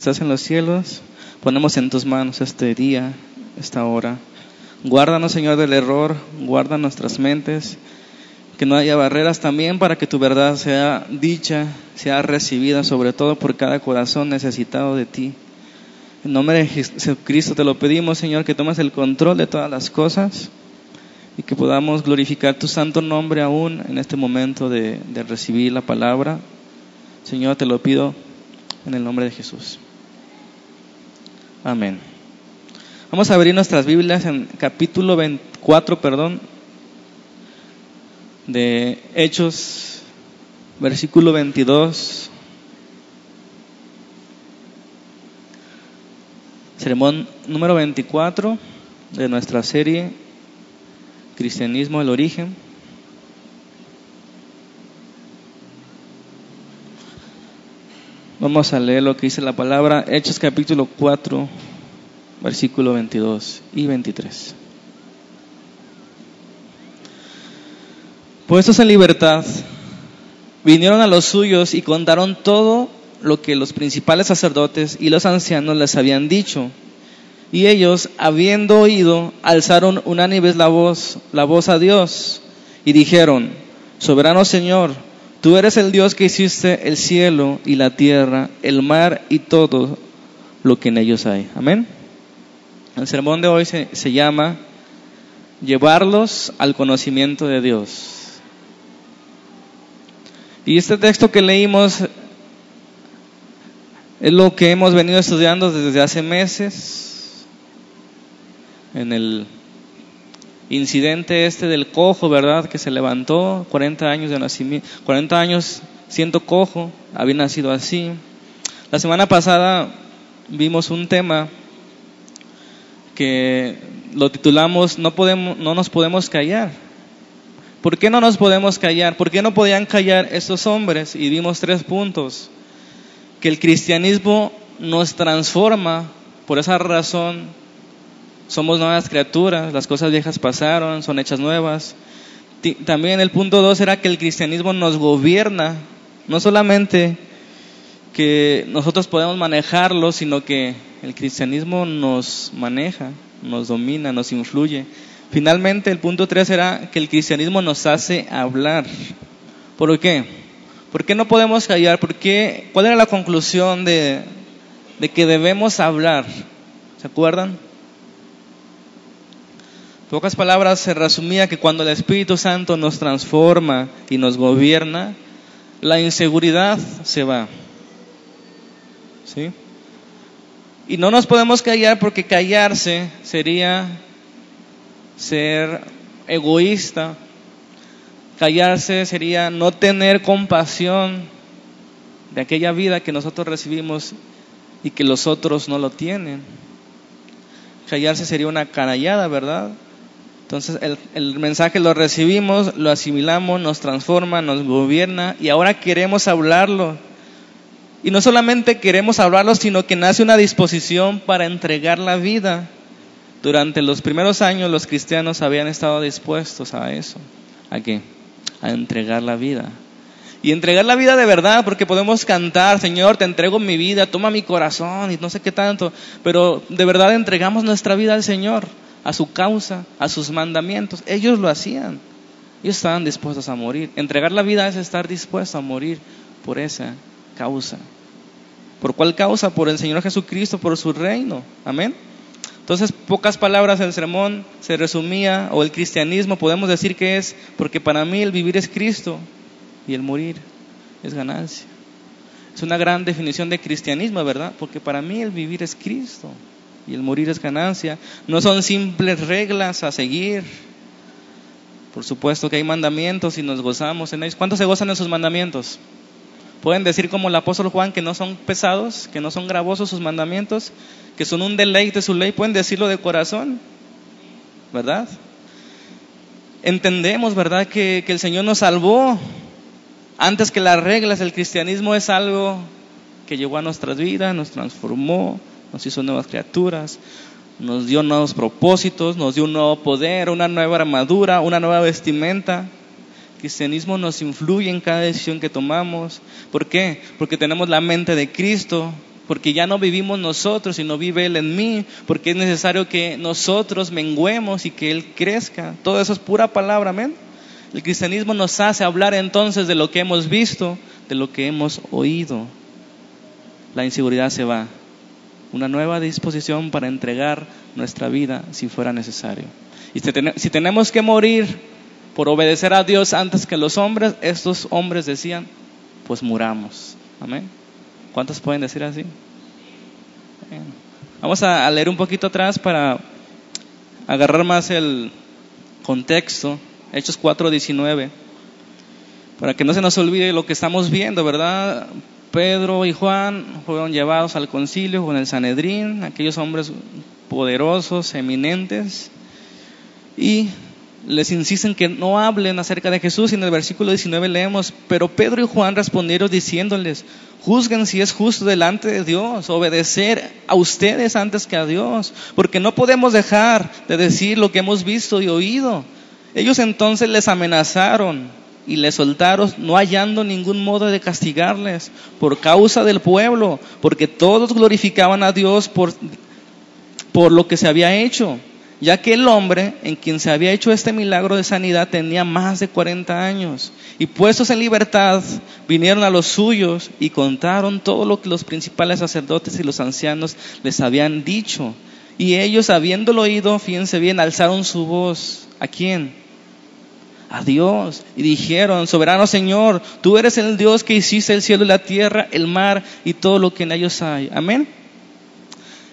Estás en los cielos, ponemos en tus manos este día, esta hora. Guárdanos, Señor, del error, guarda nuestras mentes, que no haya barreras también para que tu verdad sea dicha, sea recibida, sobre todo por cada corazón necesitado de ti. En nombre de Jesucristo te lo pedimos, Señor, que tomes el control de todas las cosas y que podamos glorificar tu santo nombre aún en este momento de, de recibir la palabra. Señor, te lo pido en el nombre de Jesús. Amén. Vamos a abrir nuestras Biblias en capítulo 24, perdón, de Hechos, versículo 22. Sermón número 24 de nuestra serie Cristianismo, el origen. Vamos a leer lo que dice la palabra, Hechos capítulo 4, versículo 22 y 23. Puestos en libertad, vinieron a los suyos y contaron todo lo que los principales sacerdotes y los ancianos les habían dicho. Y ellos, habiendo oído, alzaron unánimes la voz, la voz a Dios, y dijeron, Soberano Señor, Tú eres el Dios que hiciste el cielo y la tierra, el mar y todo lo que en ellos hay. Amén. El sermón de hoy se, se llama Llevarlos al conocimiento de Dios. Y este texto que leímos es lo que hemos venido estudiando desde hace meses en el incidente este del cojo, ¿verdad? Que se levantó, 40 años de nacimiento, 40 años siendo cojo, había nacido así. La semana pasada vimos un tema que lo titulamos no podemos no nos podemos callar. ¿Por qué no nos podemos callar? ¿Por qué no podían callar estos hombres? Y vimos tres puntos. Que el cristianismo nos transforma, por esa razón somos nuevas criaturas, las cosas viejas pasaron, son hechas nuevas. También el punto dos era que el cristianismo nos gobierna, no solamente que nosotros podemos manejarlo, sino que el cristianismo nos maneja, nos domina, nos influye. Finalmente, el punto tres era que el cristianismo nos hace hablar. ¿Por qué? ¿Por qué no podemos callar? ¿Por qué? ¿Cuál era la conclusión de, de que debemos hablar? ¿Se acuerdan? Pocas palabras se resumía que cuando el Espíritu Santo nos transforma y nos gobierna, la inseguridad se va. ¿Sí? Y no nos podemos callar porque callarse sería ser egoísta. Callarse sería no tener compasión de aquella vida que nosotros recibimos y que los otros no lo tienen. Callarse sería una canallada, ¿verdad? Entonces el, mensaje lo recibimos, lo asimilamos, nos transforma, nos gobierna y ahora queremos hablarlo. Y no solamente queremos hablarlo, sino que nace una disposición para entregar la vida. Durante los primeros años los cristianos habían estado dispuestos a eso. ¿A qué? A entregar la vida. Y entregar la vida de verdad, porque podemos cantar, Señor, te entrego mi vida, toma mi corazón y no sé qué tanto, pero de verdad entregamos nuestra vida al Señor a su causa, a sus mandamientos. Ellos lo hacían. Ellos estaban dispuestos a morir. Entregar la vida es estar dispuesto a morir por esa causa. ¿Por cuál causa? Por el Señor Jesucristo, por su reino. Amén. Entonces, pocas palabras, el sermón se resumía, o el cristianismo, podemos decir que es, porque para mí el vivir es Cristo y el morir es ganancia. Es una gran definición de cristianismo, ¿verdad? Porque para mí el vivir es Cristo y el morir es ganancia. No son simples reglas a seguir. Por supuesto que hay mandamientos y nos gozamos en ellos. ¿Cuántos se gozan en sus mandamientos? Pueden decir como el apóstol Juan que no son pesados, que no son gravosos sus mandamientos, que son un deleite su ley. Pueden decirlo de corazón, ¿verdad? Entendemos, ¿verdad? Que, que el Señor nos salvó antes que las reglas. El cristianismo es algo que llegó a nuestras vidas, nos transformó, nos hizo nuevas criaturas, nos dio nuevos propósitos, nos dio un nuevo poder, una nueva armadura, una nueva vestimenta. El cristianismo nos influye en cada decisión que tomamos. ¿Por qué? Porque tenemos la mente de Cristo, porque ya no vivimos nosotros, sino vive Él en mí, porque es necesario que nosotros menguemos y que Él crezca. Todo eso es pura palabra, amén. El cristianismo nos hace hablar entonces de lo que hemos visto, de lo que hemos oído. La inseguridad se va. Una nueva disposición para entregar nuestra vida si fuera necesario. Y si tenemos que morir por obedecer a Dios antes que los hombres, estos hombres decían, pues muramos. Amén. ¿Cuántos pueden decir así? Vamos a leer un poquito atrás para agarrar más el contexto. Hechos 4:19. Para que no se nos olvide lo que estamos viendo, ¿verdad? Pedro y Juan fueron llevados al concilio con el Sanedrín, aquellos hombres poderosos, eminentes, y les insisten que no hablen acerca de Jesús. Y en el versículo 19 leemos, pero Pedro y Juan respondieron diciéndoles, juzguen si es justo delante de Dios, obedecer a ustedes antes que a Dios, porque no podemos dejar de decir lo que hemos visto y oído. Ellos entonces les amenazaron y les soltaron, no hallando ningún modo de castigarles por causa del pueblo, porque todos glorificaban a Dios por, por lo que se había hecho ya que el hombre en quien se había hecho este milagro de sanidad tenía más de 40 años. Y puestos en libertad, vinieron a los suyos y contaron todo lo que los principales sacerdotes y los ancianos les habían dicho. Y ellos, habiéndolo oído, fíjense bien, alzaron su voz. ¿A quién? A Dios. Y dijeron, soberano Señor, tú eres el Dios que hiciste el cielo y la tierra, el mar y todo lo que en ellos hay. Amén.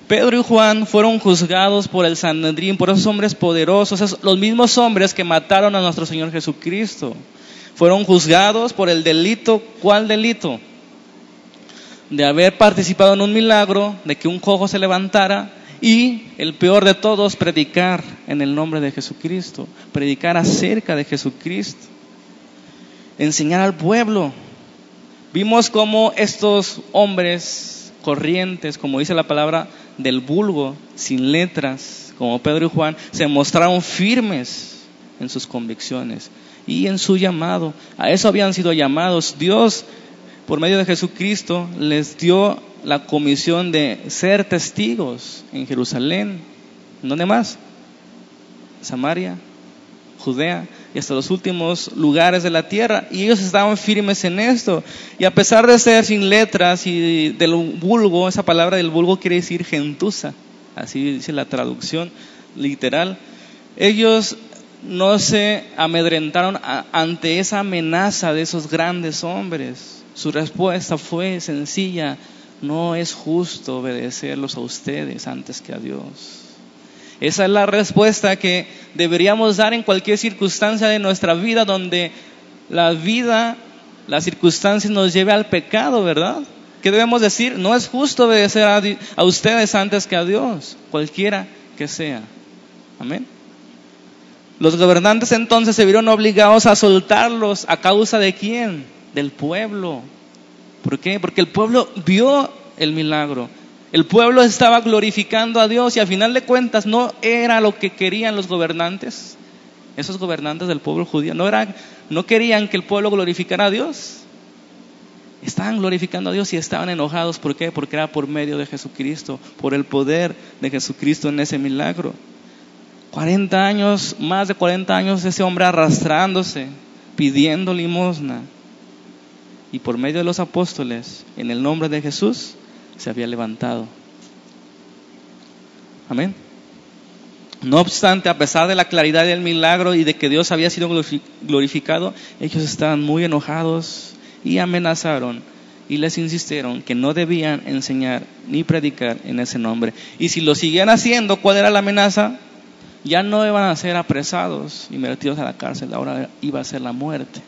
Pedro y Juan fueron juzgados por el Sanedrín, por esos hombres poderosos, los mismos hombres que mataron a nuestro Señor Jesucristo. Fueron juzgados por el delito, ¿cuál delito? De haber participado en un milagro, de que un cojo se levantara y, el peor de todos, predicar en el nombre de Jesucristo, predicar acerca de Jesucristo, enseñar al pueblo. Vimos cómo estos hombres corrientes, como dice la palabra, del vulgo, sin letras, como Pedro y Juan, se mostraron firmes en sus convicciones y en su llamado. A eso habían sido llamados. Dios, por medio de Jesucristo, les dio la comisión de ser testigos en Jerusalén. ¿Dónde más? Samaria, Judea y hasta los últimos lugares de la tierra. Y ellos estaban firmes en esto. Y a pesar de ser sin letras y del vulgo, esa palabra del vulgo quiere decir gentuza, así dice la traducción literal, ellos no se amedrentaron ante esa amenaza de esos grandes hombres. Su respuesta fue sencilla, no es justo obedecerlos a ustedes antes que a Dios. Esa es la respuesta que deberíamos dar en cualquier circunstancia de nuestra vida donde la vida, las circunstancias nos lleve al pecado, ¿verdad? ¿Qué debemos decir? No es justo obedecer a, a ustedes antes que a Dios, cualquiera que sea. Amén. Los gobernantes entonces se vieron obligados a soltarlos a causa de quién? Del pueblo. ¿Por qué? Porque el pueblo vio el milagro. El pueblo estaba glorificando a Dios y a final de cuentas no era lo que querían los gobernantes, esos gobernantes del pueblo judío, no, no querían que el pueblo glorificara a Dios. Estaban glorificando a Dios y estaban enojados. ¿Por qué? Porque era por medio de Jesucristo, por el poder de Jesucristo en ese milagro. 40 años, más de 40 años ese hombre arrastrándose, pidiendo limosna. Y por medio de los apóstoles, en el nombre de Jesús, se había levantado. Amén. No obstante, a pesar de la claridad del milagro y de que Dios había sido glorificado, ellos estaban muy enojados y amenazaron y les insistieron que no debían enseñar ni predicar en ese nombre. Y si lo siguieran haciendo, ¿cuál era la amenaza? Ya no iban a ser apresados y metidos a la cárcel, ahora iba a ser la muerte.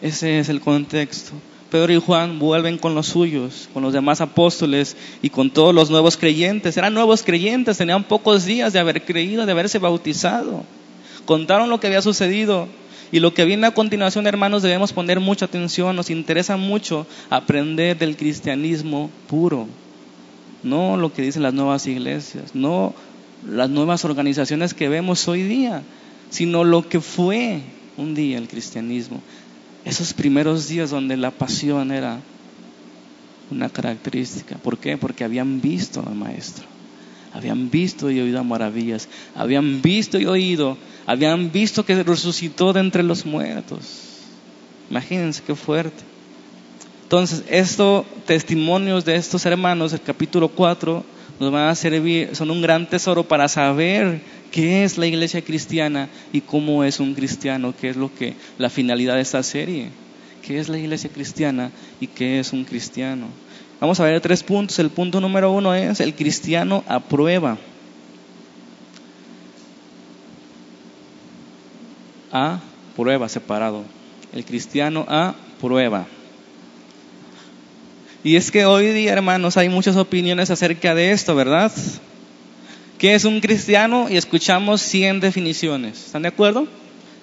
Ese es el contexto. Pedro y Juan vuelven con los suyos, con los demás apóstoles y con todos los nuevos creyentes. Eran nuevos creyentes, tenían pocos días de haber creído, de haberse bautizado. Contaron lo que había sucedido y lo que viene a continuación, hermanos, debemos poner mucha atención. Nos interesa mucho aprender del cristianismo puro, no lo que dicen las nuevas iglesias, no las nuevas organizaciones que vemos hoy día, sino lo que fue un día el cristianismo esos primeros días donde la pasión era una característica. ¿Por qué? Porque habían visto al Maestro. Habían visto y oído maravillas. Habían visto y oído. Habían visto que resucitó de entre los muertos. Imagínense qué fuerte. Entonces, estos testimonios de estos hermanos, el capítulo 4, nos van a servir, son un gran tesoro para saber qué es la iglesia cristiana y cómo es un cristiano, qué es lo que la finalidad de esta serie, qué es la iglesia cristiana y qué es un cristiano. Vamos a ver tres puntos. El punto número uno es el cristiano aprueba. A prueba separado. El cristiano a prueba. Y es que hoy día, hermanos, hay muchas opiniones acerca de esto, ¿verdad? ¿Qué es un cristiano? Y escuchamos 100 definiciones. ¿Están de acuerdo?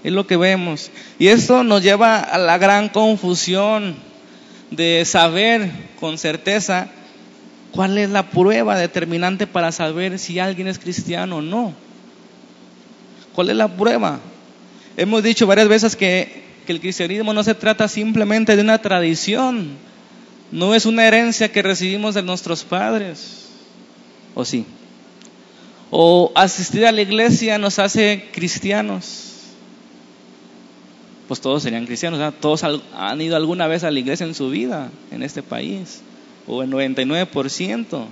Es lo que vemos. Y esto nos lleva a la gran confusión de saber con certeza cuál es la prueba determinante para saber si alguien es cristiano o no. ¿Cuál es la prueba? Hemos dicho varias veces que, que el cristianismo no se trata simplemente de una tradición, no es una herencia que recibimos de nuestros padres, ¿o sí? O asistir a la iglesia nos hace cristianos. Pues todos serían cristianos, todos han ido alguna vez a la iglesia en su vida en este país, o el 99%.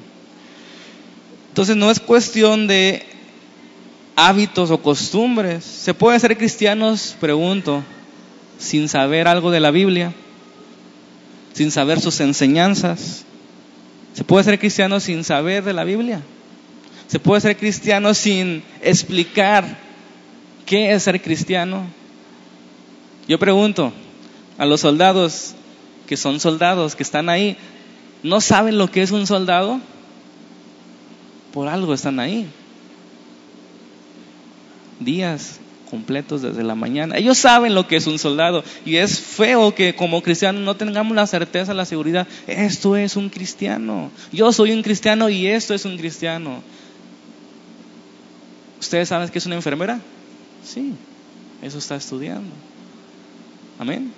Entonces no es cuestión de hábitos o costumbres. ¿Se puede ser cristianos, pregunto, sin saber algo de la Biblia? sin saber sus enseñanzas. Se puede ser cristiano sin saber de la Biblia. Se puede ser cristiano sin explicar qué es ser cristiano. Yo pregunto a los soldados que son soldados, que están ahí, ¿no saben lo que es un soldado? Por algo están ahí. Días, completos desde la mañana. Ellos saben lo que es un soldado y es feo que como cristianos no tengamos la certeza, la seguridad, esto es un cristiano. Yo soy un cristiano y esto es un cristiano. ¿Ustedes saben que es una enfermera? Sí, eso está estudiando. Amén.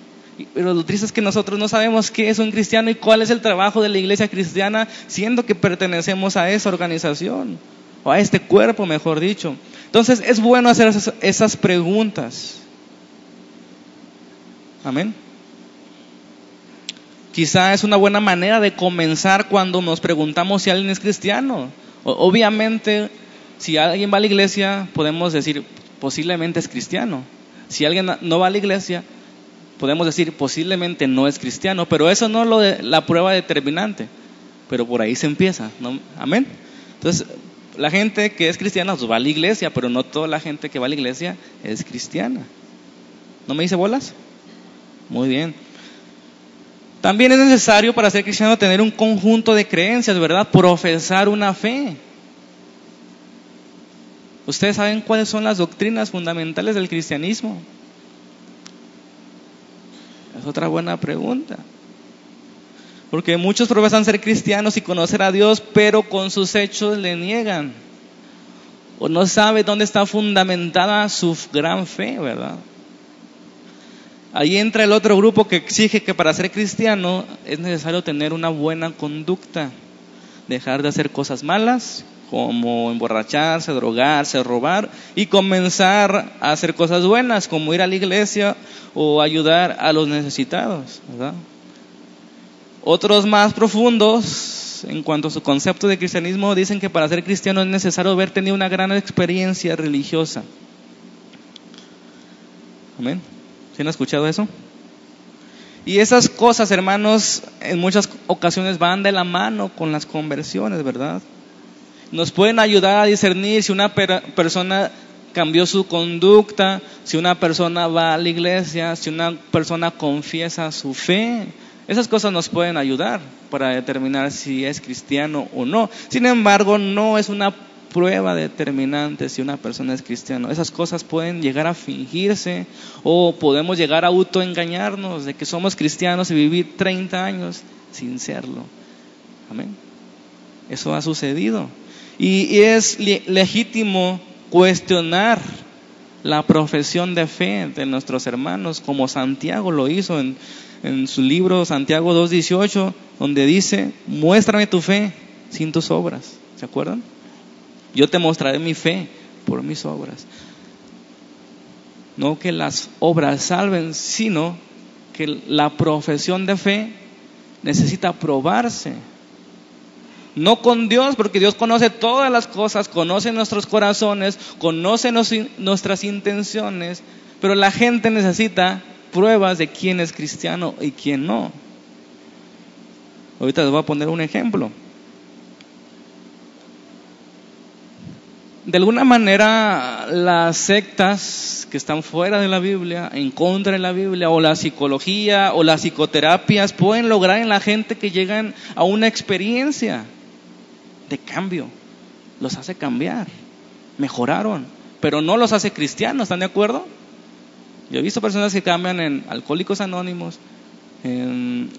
Pero lo triste es que nosotros no sabemos qué es un cristiano y cuál es el trabajo de la iglesia cristiana, siendo que pertenecemos a esa organización, o a este cuerpo, mejor dicho. Entonces es bueno hacer esas, preguntas. Amén. Quizá es una buena manera de comenzar cuando nos preguntamos si alguien es cristiano. Obviamente, si alguien va a la iglesia, podemos decir, posiblemente es cristiano. Si alguien no va a la iglesia, podemos decir, posiblemente no es cristiano, pero eso no es lo de, la prueba determinante. Pero por ahí se empieza. Amén. Entonces, la gente que es cristiana pues, va a la iglesia, pero no toda la gente que va a la iglesia es cristiana. ¿No me dice bolas? Muy bien. También es necesario para ser cristiano tener un conjunto de creencias, ¿verdad? Profesar una fe. ¿Ustedes saben cuáles son las doctrinas fundamentales del cristianismo? Es otra buena pregunta. Porque muchos profesan ser cristianos y conocer a Dios, pero con sus hechos le niegan. O no sabe dónde está fundamentada su gran fe, ¿verdad? Ahí entra el otro grupo que exige que para ser cristiano es necesario tener una buena conducta, dejar de hacer cosas malas, como emborracharse, drogarse, robar, y comenzar a hacer cosas buenas, como ir a la iglesia o ayudar a los necesitados, ¿verdad? Otros más profundos, en cuanto a su concepto de cristianismo, dicen que para ser cristiano es necesario haber tenido una gran experiencia religiosa. Amén. ¿Sí han escuchado eso? Y esas cosas, hermanos, en muchas ocasiones van de la mano con las conversiones, ¿verdad? Nos pueden ayudar a discernir si una persona cambió su conducta, si una persona va a la iglesia, si una persona confiesa su fe. Esas cosas nos pueden ayudar para determinar si es cristiano o no. Sin embargo, no es una prueba determinante si una persona es cristiano. Esas cosas pueden llegar a fingirse o podemos llegar a autoengañarnos de que somos cristianos y vivir 30 años sin serlo. Amén. Eso ha sucedido. Y, es legítimo cuestionar la profesión de fe de nuestros hermanos, como Santiago lo hizo en, en su libro Santiago 2.18, donde dice, muéstrame tu fe sin tus obras. ¿Se acuerdan? Yo te mostraré mi fe por mis obras. No que las obras salven, sino que la profesión de fe necesita probarse. No con Dios, porque Dios conoce todas las cosas, conoce nuestros corazones, conoce nuestras intenciones, pero la gente necesita pruebas de quién es cristiano y quién no. Ahorita les voy a poner un ejemplo. De alguna manera, las sectas que están fuera de la Biblia, en contra de la Biblia, o la psicología o las psicoterapias, pueden lograr en la gente que llegan a una experiencia de cambio. Los hace cambiar, mejoraron, pero no los hace cristianos, ¿están de acuerdo? Yo he visto personas que cambian en alcohólicos anónimos, en,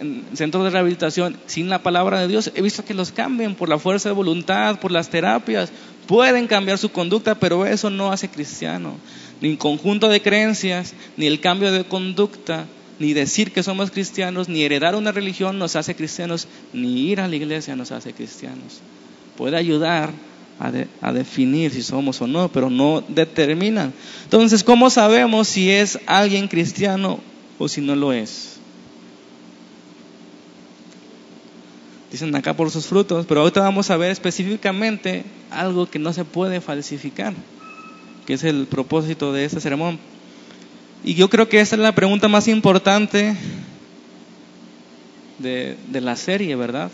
en centros de rehabilitación, sin la palabra de Dios. He visto que los cambian por la fuerza de voluntad, por las terapias, Pueden cambiar su conducta, pero eso no hace cristiano. Ni conjunto de creencias, ni el cambio de conducta, ni decir que somos cristianos, ni heredar una religión nos hace cristianos, ni ir a la iglesia nos hace cristianos. Puede ayudar a, definir si somos o no, pero no determina. Entonces, ¿cómo sabemos si es alguien cristiano o si no lo es? Dicen acá por sus frutos, pero ahorita vamos a ver específicamente algo que no se puede falsificar, que es el propósito de este sermón. Y yo creo que esa es la pregunta más importante de, la serie, ¿verdad?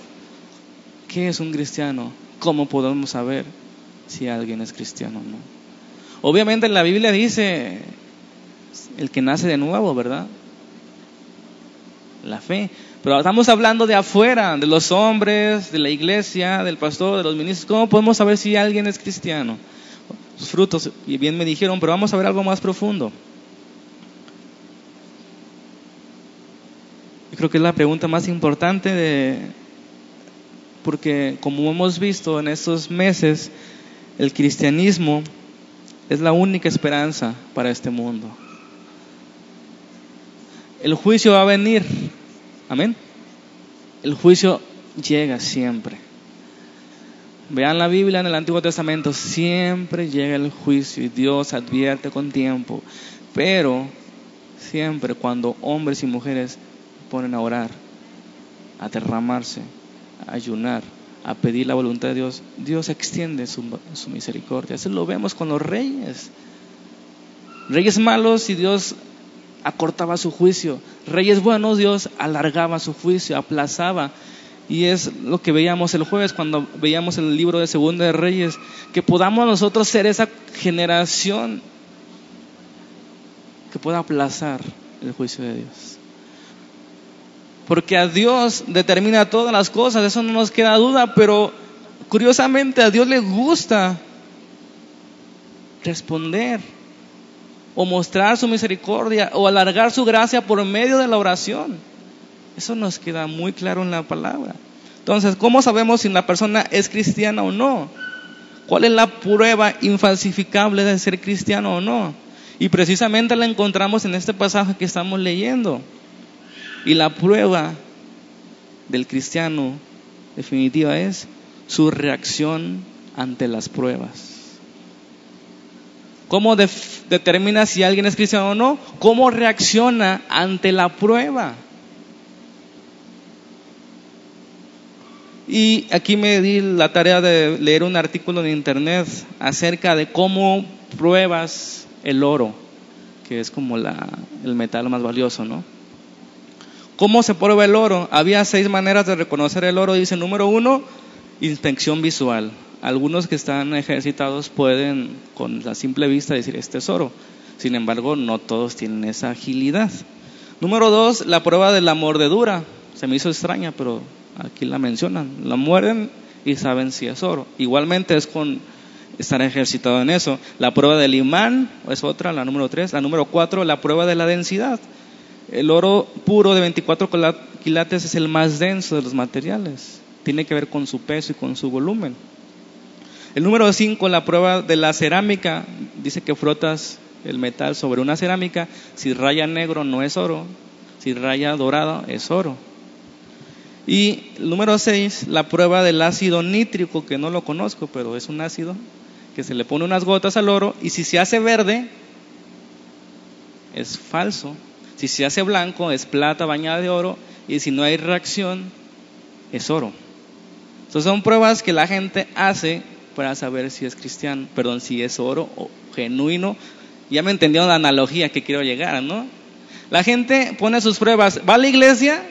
¿Qué es un cristiano? ¿Cómo podemos saber si alguien es cristiano o no? Obviamente la Biblia dice el que nace de nuevo, ¿verdad? La fe. Pero estamos hablando de afuera, de los hombres, de la iglesia, del pastor, de los ministros. ¿Cómo podemos saber si alguien es cristiano? Sus frutos, y bien me dijeron, pero vamos a ver algo más profundo. Creo que es la pregunta más importante de, porque como hemos visto en estos meses, el cristianismo es la única esperanza para este mundo. El juicio va a venir, Amén. El juicio llega siempre. Vean la Biblia en el Antiguo Testamento, siempre llega el juicio y Dios advierte con tiempo. Pero siempre cuando hombres y mujeres ponen a orar, a derramarse, a ayunar, a pedir la voluntad de Dios, Dios extiende su, misericordia. Eso lo vemos con los reyes. Reyes malos y Dios acortaba su juicio. Reyes buenos, Dios alargaba su juicio, aplazaba. Y es lo que veíamos el jueves cuando veíamos el libro de Segunda de Reyes, que podamos nosotros ser esa generación que pueda aplazar el juicio de Dios. Porque a Dios determina todas las cosas, eso no nos queda duda, pero curiosamente a Dios le gusta responder o mostrar su misericordia o alargar su gracia por medio de la oración. Eso nos queda muy claro en la palabra. Entonces, ¿cómo sabemos si la persona es cristiana o no? ¿Cuál es la prueba infalsificable de ser cristiano o no? Y precisamente la encontramos en este pasaje que estamos leyendo. Y la prueba del cristiano definitiva es su reacción ante las pruebas. ¿Cómo determina si alguien es cristiano o no? ¿Cómo reacciona ante la prueba? Y aquí me di la tarea de leer un artículo en internet acerca de cómo pruebas el oro, que es como la, el metal más valioso, ¿no? ¿Cómo se prueba el oro? Había seis maneras de reconocer el oro. Dice, número uno, inspección visual. Algunos que están ejercitados pueden con la simple vista decir es tesoro. Sin embargo, no todos tienen esa agilidad. Número dos, la prueba de la mordedura. Se me hizo extraña, pero aquí la mencionan. La muerden y saben si es oro. Igualmente es con estar ejercitado en eso. La prueba del imán es otra, la número tres. La número cuatro, la prueba de la densidad. El oro puro de 24 quilates es el más denso de los materiales. Tiene que ver con su peso y con su volumen. El número 5, la prueba de la cerámica, dice que frotas el metal sobre una cerámica, si raya negro no es oro, si raya dorado es oro. Y el número 6, la prueba del ácido nítrico, que no lo conozco, pero es un ácido que se le pone unas gotas al oro y si se hace verde, es falso. Si se hace blanco, es plata bañada de oro y si no hay reacción, es oro. Entonces son pruebas que la gente hace para saber si es cristiano, perdón, si es oro o genuino. Ya me entendieron la analogía que quiero llegar, ¿no? La gente pone sus pruebas, ¿va a la iglesia?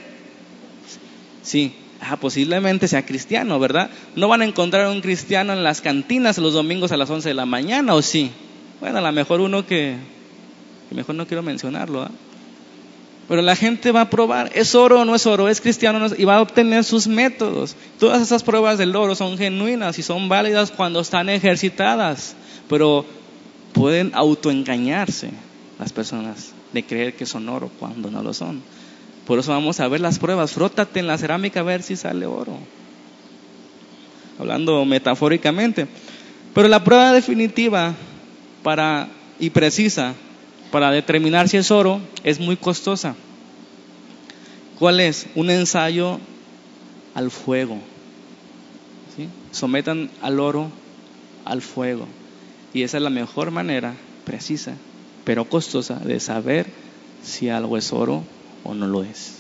Sí, ah, posiblemente sea cristiano, ¿verdad? No van a encontrar un cristiano en las cantinas los domingos a las 11 de la mañana, ¿o sí? Bueno, a lo mejor uno que, mejor no quiero mencionarlo, ¿ah? Pero la gente va a probar, ¿es oro o no es oro? ¿Es cristiano o no es? Y va a obtener sus métodos. Todas esas pruebas del oro son genuinas y son válidas cuando están ejercitadas. Pero pueden autoengañarse las personas de creer que son oro cuando no lo son. Por eso vamos a ver las pruebas. Frótate en la cerámica a ver si sale oro. Hablando metafóricamente. Pero la prueba definitiva para, y precisa para determinar si es oro es muy costosa. ¿Cuál es? Un ensayo al fuego. Sometan al oro al fuego. Y esa es la mejor manera, precisa, pero costosa, de saber si algo es oro o no lo es.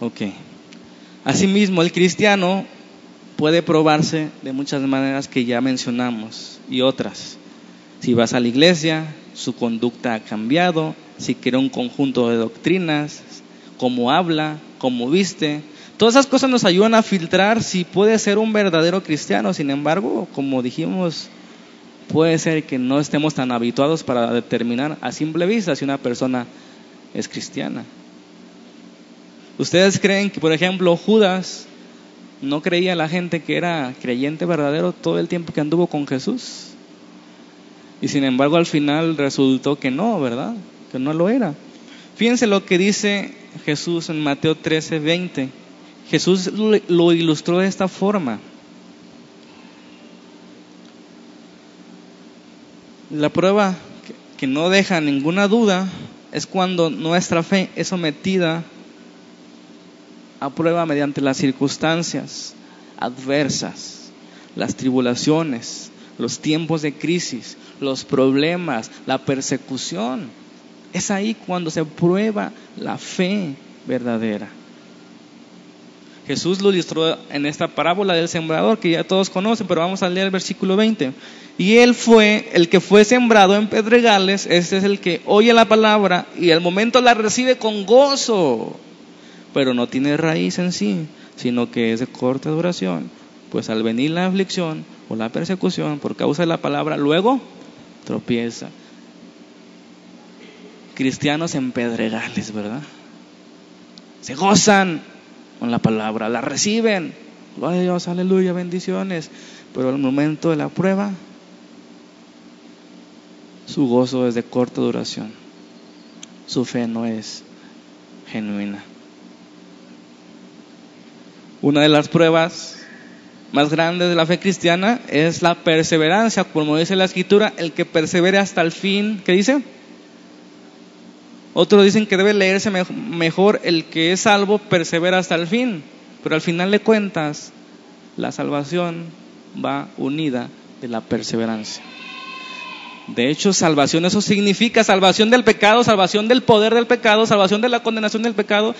Ok. Asimismo, el cristiano puede probarse de muchas maneras que ya mencionamos y otras. Si vas a la iglesia, su conducta ha cambiado, si quiere un conjunto de doctrinas, cómo habla, cómo viste. Todas esas cosas nos ayudan a filtrar si puede ser un verdadero cristiano. Sin embargo, como dijimos, puede ser que no estemos tan habituados para determinar a simple vista si una persona es cristiana. ¿Ustedes creen que, por ejemplo, Judas no creía a la gente que era creyente verdadero todo el tiempo que anduvo con Jesús? Y sin embargo al final resultó que no, ¿verdad? Que no lo era. Fíjense lo que dice Jesús en Mateo 13, 20. Jesús lo ilustró de esta forma. La prueba que no deja ninguna duda es cuando nuestra fe es sometida a prueba mediante las circunstancias adversas, las tribulaciones, los tiempos de crisis, los problemas, la persecución. Es ahí cuando se prueba la fe verdadera. Jesús lo ilustró en esta parábola del sembrador que ya todos conocen, pero vamos a leer el versículo 20. Y él fue el que fue sembrado en pedregales, este es el que oye la palabra y al momento la recibe con gozo, pero no tiene raíz en sí, sino que es de corta duración, pues al venir la aflicción o la persecución por causa de la palabra, luego tropieza. Cristianos en pedregales, ¿verdad? Se gozan con la palabra, la reciben. Gloria a Dios, aleluya, bendiciones. Pero al momento de la prueba, su gozo es de corta duración. Su fe no es genuina. Una de las pruebas más grande de la fe cristiana es la perseverancia, como dice la escritura, el que persevere hasta el fin, ¿qué dice? Otros dicen que debe leerse mejor el que es salvo persevera hasta el fin, pero al final de cuentas la salvación va unida de la perseverancia. De hecho, salvación, eso significa salvación del pecado, salvación del poder del pecado, salvación de la condenación del pecado,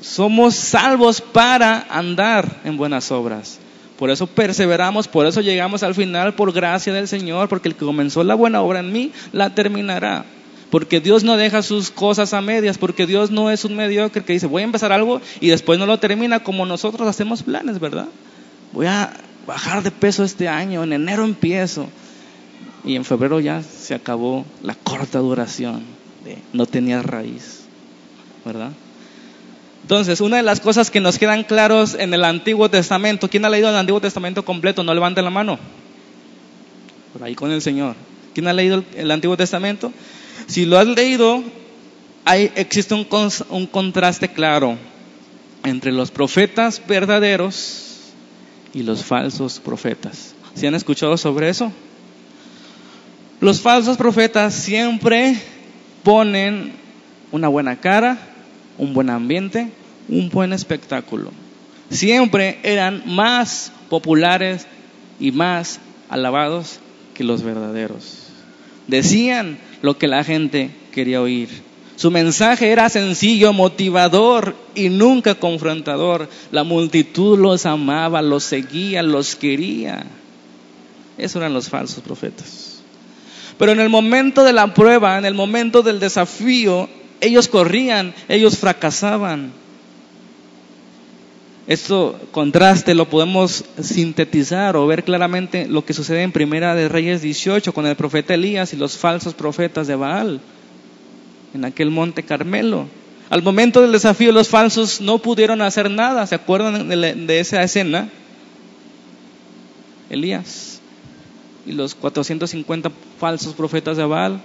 somos salvos para andar en buenas obras. Por eso perseveramos, por eso llegamos al final por gracia del Señor, porque el que comenzó la buena obra en mí la terminará. Porque Dios no deja sus cosas a medias, porque Dios no es un mediocre que dice, voy a empezar algo y después no lo termina como nosotros hacemos planes, ¿verdad? Voy a bajar de peso este año, en enero empiezo. Y en febrero ya se acabó la corta duración de no tenía raíz, ¿verdad? Entonces, una de las cosas que nos quedan claros en el Antiguo Testamento, ¿quién ha leído el Antiguo Testamento completo? No levante la mano. Por ahí con el Señor. ¿Quién ha leído el Antiguo Testamento? Si lo has leído, hay, existe un, un contraste claro entre los profetas verdaderos y los falsos profetas. ¿Se han escuchado sobre eso? Los falsos profetas siempre ponen una buena cara, un buen ambiente, un buen espectáculo. Siempre eran más populares y más alabados que los verdaderos. Decían lo que la gente quería oír. Su mensaje era sencillo, motivador y nunca confrontador. La multitud los amaba, los seguía, los quería. Esos eran los falsos profetas. Pero en el momento de la prueba, en el momento del desafío, ellos corrían, ellos fracasaban. Esto contraste lo podemos sintetizar o ver claramente lo que sucede en Primera de Reyes 18 con el profeta Elías y los falsos profetas de Baal en aquel monte Carmelo. Al momento del desafío los falsos no pudieron hacer nada. ¿Se acuerdan de, esa escena? Elías y los 450 falsos profetas de Baal.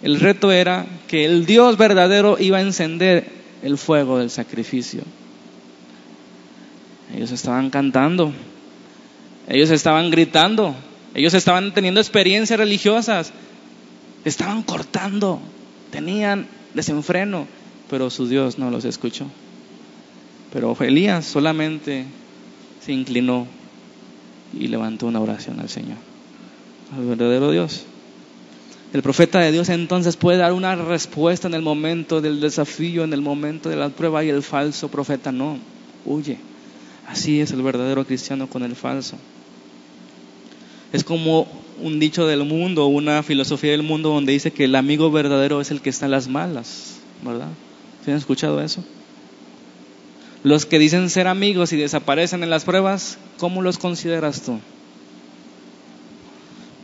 El reto era que el Dios verdadero iba a encender el fuego del sacrificio. Ellos estaban cantando, ellos estaban gritando, ellos estaban teniendo experiencias religiosas, estaban cortando, tenían desenfreno, pero su Dios no los escuchó. Pero Elías solamente se inclinó y levantó una oración al Señor, al verdadero Dios. El profeta de Dios entonces puede dar una respuesta en el momento del desafío, en el momento de la prueba y el falso profeta no, huye. Así es el verdadero cristiano con el falso. Es como un dicho del mundo, una filosofía del mundo donde dice que el amigo verdadero es el que está en las malas, ¿verdad? ¿Se han escuchado eso? Los que dicen ser amigos y desaparecen en las pruebas, ¿cómo los consideras tú?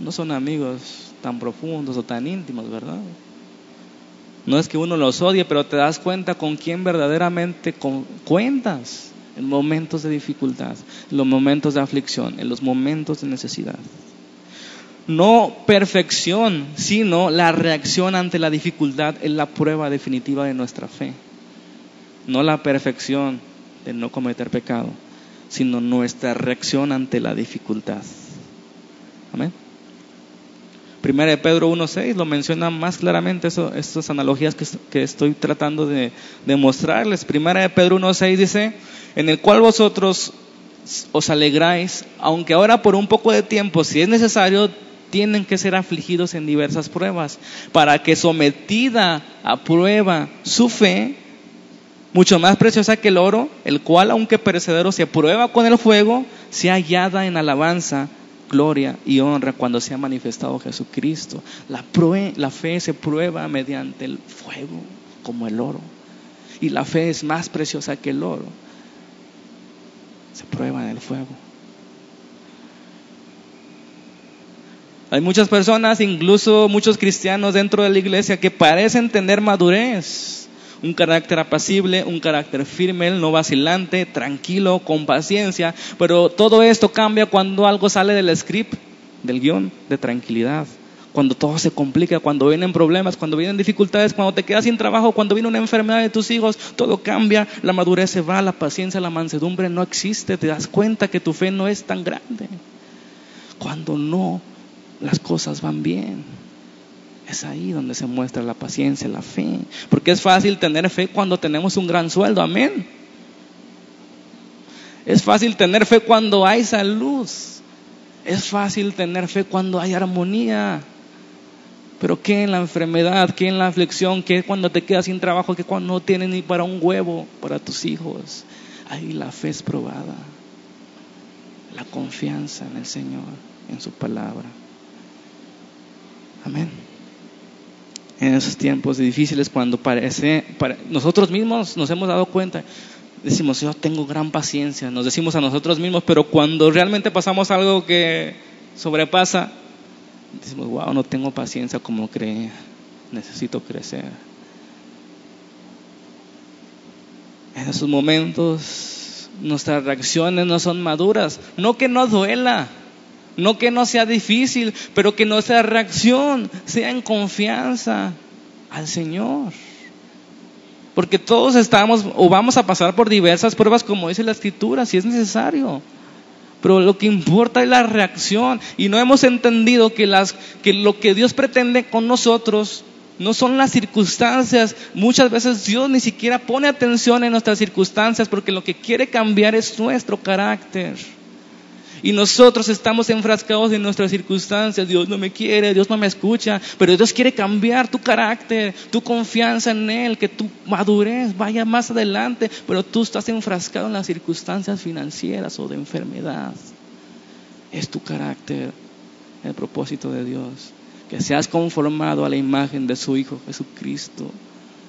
No son amigos tan profundos o tan íntimos, ¿verdad? No es que uno los odie, pero te das cuenta con quién verdaderamente cuentas en momentos de dificultad, en los momentos de aflicción, en los momentos de necesidad. No perfección, sino la reacción ante la dificultad es la prueba definitiva de nuestra fe. No la perfección de no cometer pecado, sino nuestra reacción ante la dificultad. Amén. Primera de Pedro 1.6 lo menciona más claramente eso, estas analogías que, estoy tratando de, de mostrarles. Primera de Pedro 1.6 dice, en el cual vosotros os alegráis, aunque ahora por un poco de tiempo, si es necesario, tienen que ser afligidos en diversas pruebas, para que sometida a prueba su fe, mucho más preciosa que el oro, el cual, aunque perecedero, se prueba con el fuego, sea hallada en alabanza, gloria y honra cuando se ha manifestado Jesucristo. La, la fe se prueba mediante el fuego, como el oro. Y la fe es más preciosa que el oro se prueba en el fuego. Hay muchas personas, incluso muchos cristianos dentro de la iglesia, que parecen tener madurez, un carácter apacible, un carácter firme, no vacilante, tranquilo, con paciencia, pero todo esto cambia cuando algo sale del script, del guion de tranquilidad cuando todo se complica, cuando vienen problemas, cuando vienen dificultades, cuando te quedas sin trabajo, cuando viene una enfermedad de tus hijos, todo cambia, la madurez se va, la paciencia, la mansedumbre no existe, te das cuenta que tu fe no es tan grande. Cuando no, las cosas van bien. Es ahí donde se muestra la paciencia, la fe. Porque es fácil tener fe cuando tenemos un gran sueldo, amén. Es fácil tener fe cuando hay salud. Es fácil tener fe cuando hay armonía. Pero ¿qué en la enfermedad? ¿Qué en la aflicción? ¿Qué cuando te quedas sin trabajo? ¿Qué cuando no tienes ni para un huevo para tus hijos? Ahí la fe es probada. La confianza en el Señor, en su palabra. Amén. En esos tiempos difíciles, cuando parece, nosotros mismos nos hemos dado cuenta, decimos, yo tengo gran paciencia, nos decimos a nosotros mismos, pero cuando realmente pasamos algo que sobrepasa, decimos, wow, no tengo paciencia como creía, necesito crecer. En esos momentos nuestras reacciones no son maduras, no que no duela, no que no sea difícil, pero que nuestra reacción sea en confianza al Señor. Porque todos estamos o vamos a pasar por diversas pruebas, como dice la escritura, si es necesario. Pero lo que importa es la reacción. Y no hemos entendido que, las, que lo que Dios pretende con nosotros no son las circunstancias. Muchas veces Dios ni siquiera pone atención en nuestras circunstancias porque lo que quiere cambiar es nuestro carácter. Y nosotros estamos enfrascados en nuestras circunstancias. Dios no me quiere, Dios no me escucha, pero Dios quiere cambiar tu carácter, tu confianza en Él, que tu madurez vaya más adelante, pero tú estás enfrascado en las circunstancias financieras o de enfermedad. Es tu carácter el propósito de Dios. Que seas conformado a la imagen de su Hijo Jesucristo.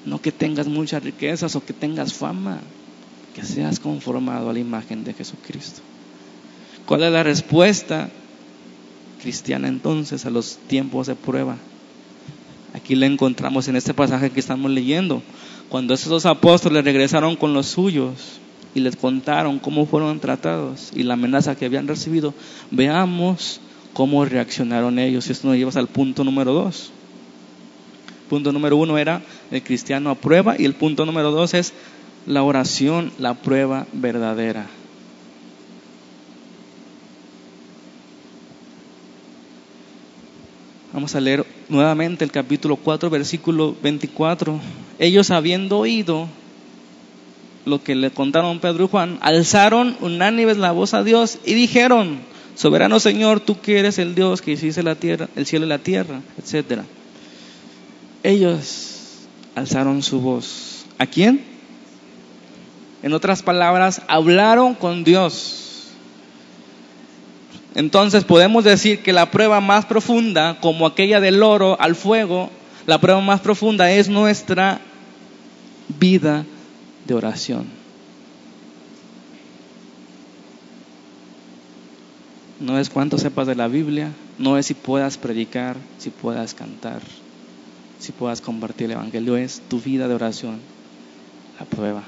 No que tengas muchas riquezas o que tengas fama. Que seas conformado a la imagen de Jesucristo. ¿Cuál es la respuesta cristiana entonces a los tiempos de prueba? Aquí la encontramos en este pasaje que estamos leyendo. Cuando esos apóstoles regresaron con los suyos y les contaron cómo fueron tratados y la amenaza que habían recibido, veamos cómo reaccionaron ellos. Y esto nos lleva al punto número dos. Punto número uno era el cristiano a prueba y el punto número dos es la oración, la prueba verdadera. Vamos a leer nuevamente el capítulo 4, versículo 24. Ellos habiendo oído lo que le contaron Pedro y Juan, alzaron unánimes la voz a Dios y dijeron, soberano Señor, tú que eres el Dios que hiciste la tierra, el cielo y la tierra, etc. Ellos alzaron su voz. ¿A quién? En otras palabras, hablaron con Dios entonces podemos decir que la prueba más profunda, como aquella del oro al fuego, la prueba más profunda es nuestra vida de oración. No es cuánto sepas de la Biblia, no es si puedas predicar, si puedas cantar, si puedas compartir el Evangelio, es tu vida de oración, la prueba.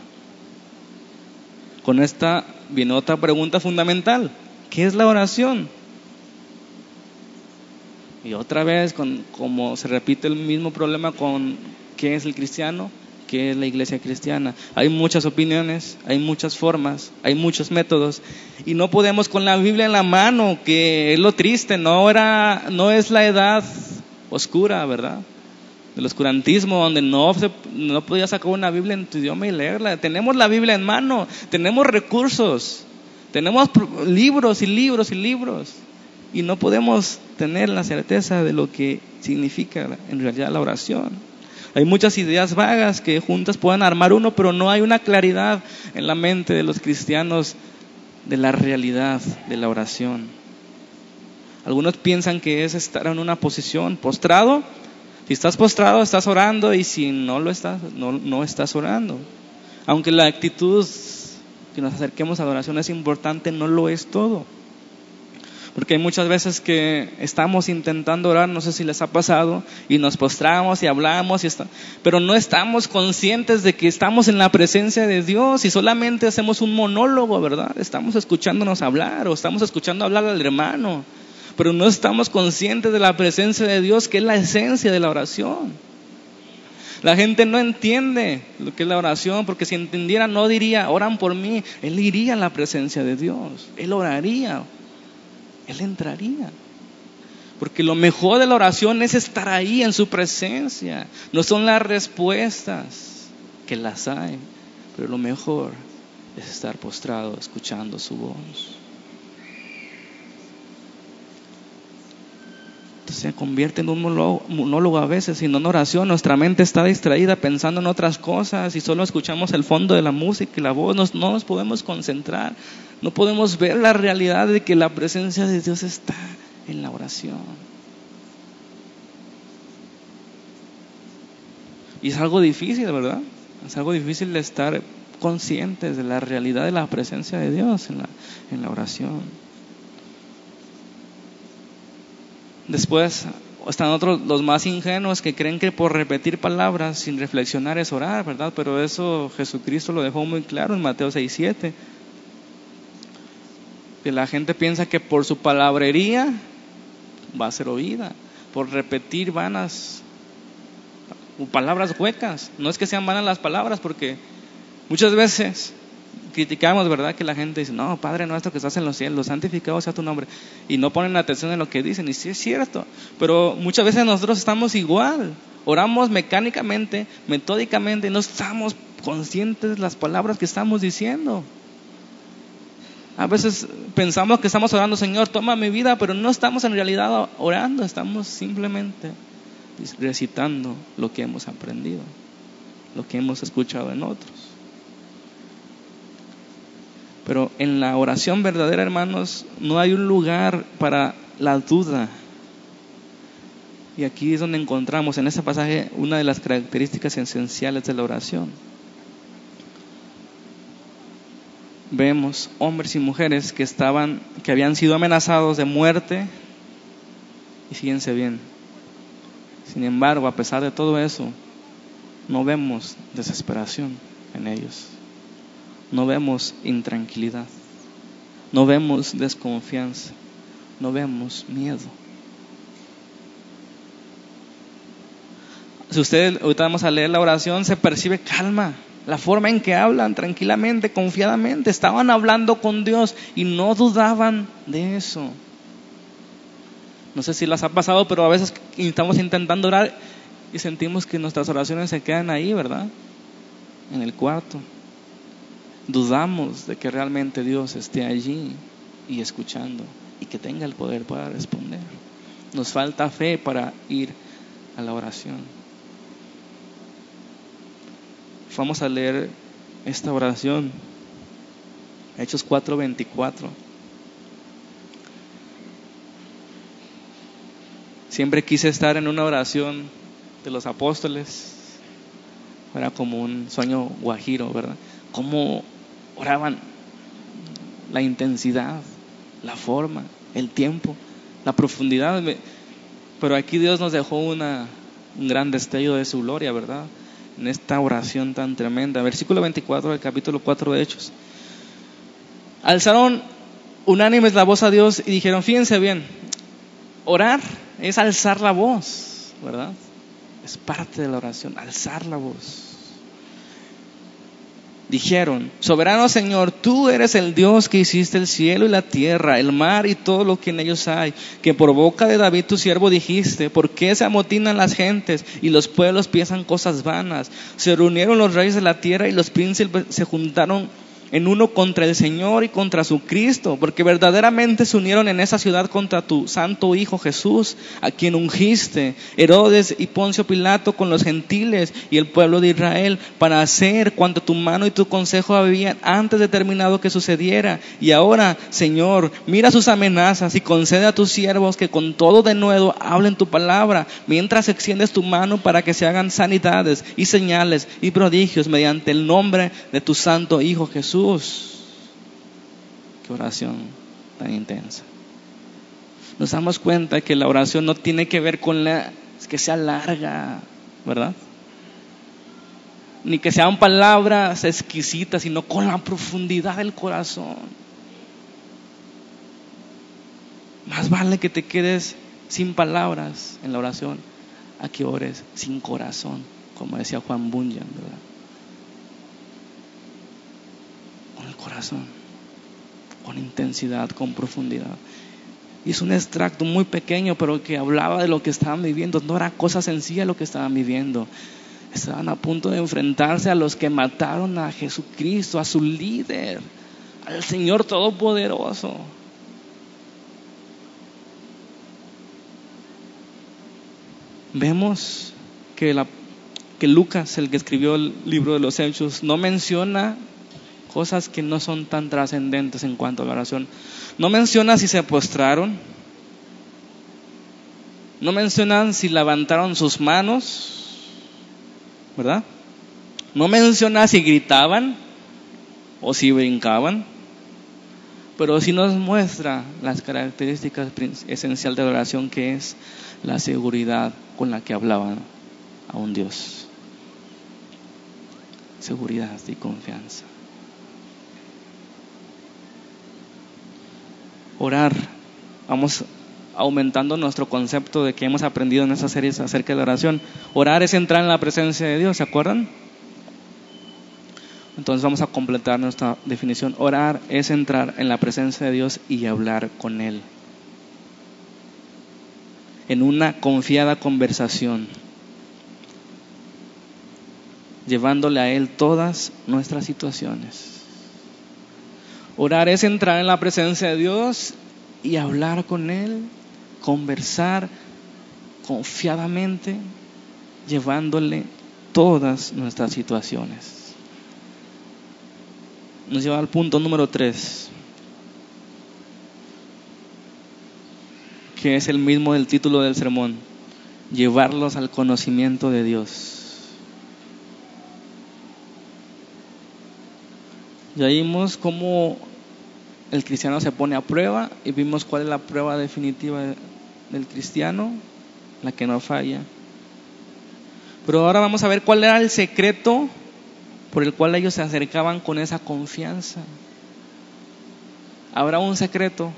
Con esta viene otra pregunta fundamental. ¿Qué es la oración? Y otra vez, como se repite el mismo problema con qué es el cristiano, qué es la iglesia cristiana. Hay muchas opiniones, hay muchas formas, hay muchos métodos y no podemos con la Biblia en la mano, que es lo triste, no era no es la edad oscura, ¿verdad? Del oscurantismo donde no no podías sacar una Biblia en tu idioma y leerla. Tenemos la Biblia en mano, tenemos recursos. Tenemos libros y libros y libros y no podemos tener la certeza de lo que significa en realidad la oración. Hay muchas ideas vagas que juntas puedan armar uno, pero no hay una claridad en la mente de los cristianos de la realidad de la oración. Algunos piensan que es estar en una posición postrado. Si estás postrado, estás orando y si no lo estás, no, estás orando. Aunque la actitud que nos acerquemos a la oración es importante, no lo es todo. Porque hay muchas veces que estamos intentando orar, no sé si les ha pasado, y nos postramos y hablamos, y pero no estamos conscientes de que estamos en la presencia de Dios y solamente hacemos un monólogo, ¿verdad? Estamos escuchándonos hablar o estamos escuchando hablar al hermano, pero no estamos conscientes de la presencia de Dios, que es la esencia de la oración. La gente no entiende lo que es la oración, porque si entendiera no diría, oran por mí. Él iría en la presencia de Dios, él oraría, él entraría. Porque lo mejor de la oración es estar ahí en su presencia. No son las respuestas que las hay, pero lo mejor es estar postrado escuchando su voz. Se convierte en un monólogo, a veces y no en oración. Nuestra mente está distraída pensando en otras cosas y solo escuchamos el fondo de la música y la voz. no nos podemos concentrar. No podemos ver la realidad de que la presencia de Dios está en la oración. Y es algo difícil, ¿verdad? Es algo difícil de estar conscientes de la realidad de la presencia de Dios en la, en la oración. Después están otros, los más ingenuos, que creen que por repetir palabras sin reflexionar es orar, ¿verdad? Pero eso Jesucristo lo dejó muy claro en Mateo 6, 7. Que la gente piensa que por su palabrería va a ser oída, por repetir vanas palabras huecas. No es que sean vanas las palabras, porque muchas veces criticamos, ¿verdad? Que la gente dice, no, Padre nuestro que estás en los cielos, santificado sea tu nombre. Y no ponen atención en lo que dicen. Y sí es cierto. Pero muchas veces nosotros estamos igual. Oramos mecánicamente, metódicamente, y no estamos conscientes de las palabras que estamos diciendo. A veces pensamos que estamos orando, Señor, toma mi vida, pero no estamos en realidad orando, estamos simplemente recitando lo que hemos aprendido, lo que hemos escuchado en otros. Pero en la oración verdadera, hermanos, no hay un lugar para la duda. Y aquí es donde encontramos en ese pasaje una de las características esenciales de la oración. Vemos hombres y mujeres que estaban que habían sido amenazados de muerte y fíjense bien. Sin embargo, a pesar de todo eso, no vemos desesperación en ellos. No vemos intranquilidad. No vemos desconfianza. No vemos miedo. Si ustedes ahorita vamos a leer la oración, se percibe calma. La forma en que hablan tranquilamente, confiadamente, estaban hablando con Dios y no dudaban de eso. No sé si las ha pasado, pero a veces estamos intentando orar y sentimos que nuestras oraciones se quedan ahí, ¿verdad? En el cuarto. Dudamos de que realmente Dios esté allí y escuchando y que tenga el poder para responder. Nos falta fe para ir a la oración. Vamos a leer esta oración. Hechos 4:24. Siempre quise estar en una oración de los apóstoles. Era como un sueño guajiro, ¿verdad? Cómo oraban la intensidad, la forma, el tiempo, la profundidad. Pero aquí Dios nos dejó una, un gran destello de su gloria, ¿verdad? en esta oración tan tremenda. Versículo 24 del capítulo 4 de Hechos. Alzaron unánimes la voz a Dios y dijeron, fíjense bien, orar es alzar la voz, ¿verdad? Es parte de la oración, alzar la voz dijeron, soberano Señor, tú eres el Dios que hiciste el cielo y la tierra, el mar y todo lo que en ellos hay, que por boca de David tu siervo dijiste, ¿por qué se amotinan las gentes y los pueblos piensan cosas vanas? Se reunieron los reyes de la tierra y los príncipes se juntaron en uno contra el Señor y contra su Cristo, porque verdaderamente se unieron en esa ciudad contra tu santo Hijo Jesús, a quien ungiste, Herodes y Poncio Pilato con los gentiles y el pueblo de Israel, para hacer cuanto tu mano y tu consejo habían antes determinado que sucediera. Y ahora, Señor, mira sus amenazas y concede a tus siervos que con todo de nuevo hablen tu palabra, mientras extiendes tu mano para que se hagan sanidades y señales y prodigios mediante el nombre de tu santo Hijo Jesús. Qué oración tan intensa. Nos damos cuenta que la oración no tiene que ver con la que sea larga, ¿verdad? Ni que sean palabras exquisitas, sino con la profundidad del corazón. Más vale que te quedes sin palabras en la oración a que ores sin corazón, como decía Juan Bunyan, ¿verdad? Corazón, con intensidad, con profundidad. Y es un extracto muy pequeño, pero que hablaba de lo que estaban viviendo. No era cosa sencilla lo que estaban viviendo. Estaban a punto de enfrentarse a los que mataron a Jesucristo, a su líder, al Señor Todopoderoso. Vemos que, que Lucas, el que escribió el libro de los Hechos, no menciona cosas que no son tan trascendentes en cuanto a la oración. No menciona si se postraron, no mencionan si levantaron sus manos, ¿verdad? No menciona si gritaban o si brincaban, pero sí nos muestra las características esenciales de la oración que es la seguridad con la que hablaban a un Dios. Seguridad y confianza. Orar. Vamos aumentando nuestro concepto de que hemos aprendido en esa serie acerca de la oración. Orar es entrar en la presencia de Dios, ¿se acuerdan? Entonces vamos a completar nuestra definición. Orar es entrar en la presencia de Dios y hablar con Él. En una confiada conversación. Llevándole a Él todas nuestras situaciones. Orar es entrar en la presencia de Dios y hablar con Él, conversar confiadamente, llevándole todas nuestras situaciones nos lleva al punto número 3, que es el mismo del título del sermón, llevarlos al conocimiento de Dios. Ya vimos cómo el cristiano se pone a prueba y vimos cuál es la prueba definitiva del cristiano, la que no falla. Pero ahora vamos a ver cuál era el secreto por el cual ellos se acercaban con esa confianza. Habrá un secreto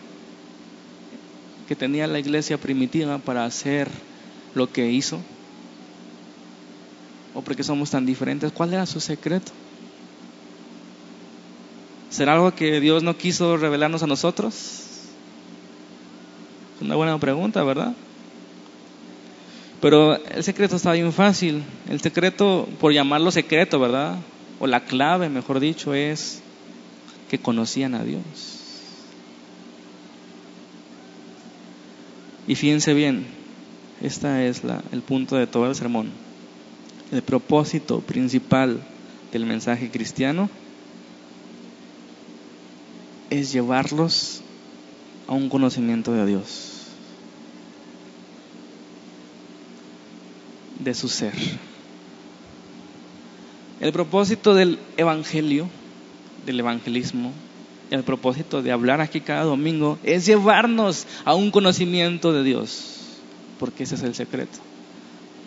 que tenía la iglesia primitiva para hacer lo que hizo. ¿O porque somos tan diferentes? ¿Cuál era su secreto? ¿Será algo que Dios no quiso revelarnos a nosotros? Es una buena pregunta, ¿verdad? Pero el secreto está bien fácil. El secreto, por llamarlo secreto, ¿verdad? o la clave, mejor dicho, es que conocían a Dios. Y fíjense bien, este es la, el punto de todo el sermón. El propósito principal del mensaje cristiano es llevarlos a un conocimiento de Dios, de su ser. El propósito del evangelio, del evangelismo, el propósito de hablar aquí cada domingo es llevarnos a un conocimiento de Dios, porque ese es el secreto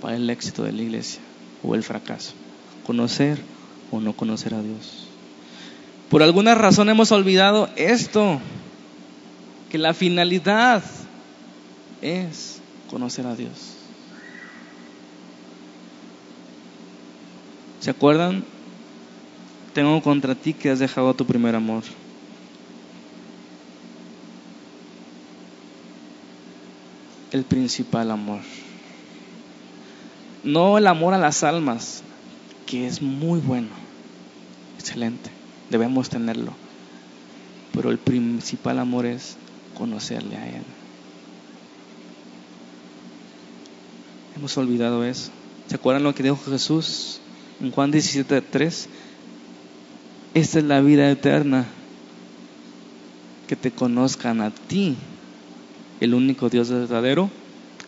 para el éxito de la iglesia o el fracaso, conocer o no conocer a Dios. Por alguna razón hemos olvidado esto, que la finalidad es conocer a Dios. ¿Se acuerdan? Tengo contra ti que has dejado tu primer amor. El principal amor. No el amor a las almas, que es muy bueno, excelente, debemos tenerlo. Pero el principal amor es conocerle a Él. Hemos olvidado eso. ¿Se acuerdan lo que dijo Jesús? en Juan 17.3, esta es la vida eterna, que te conozcan a ti, el único Dios verdadero,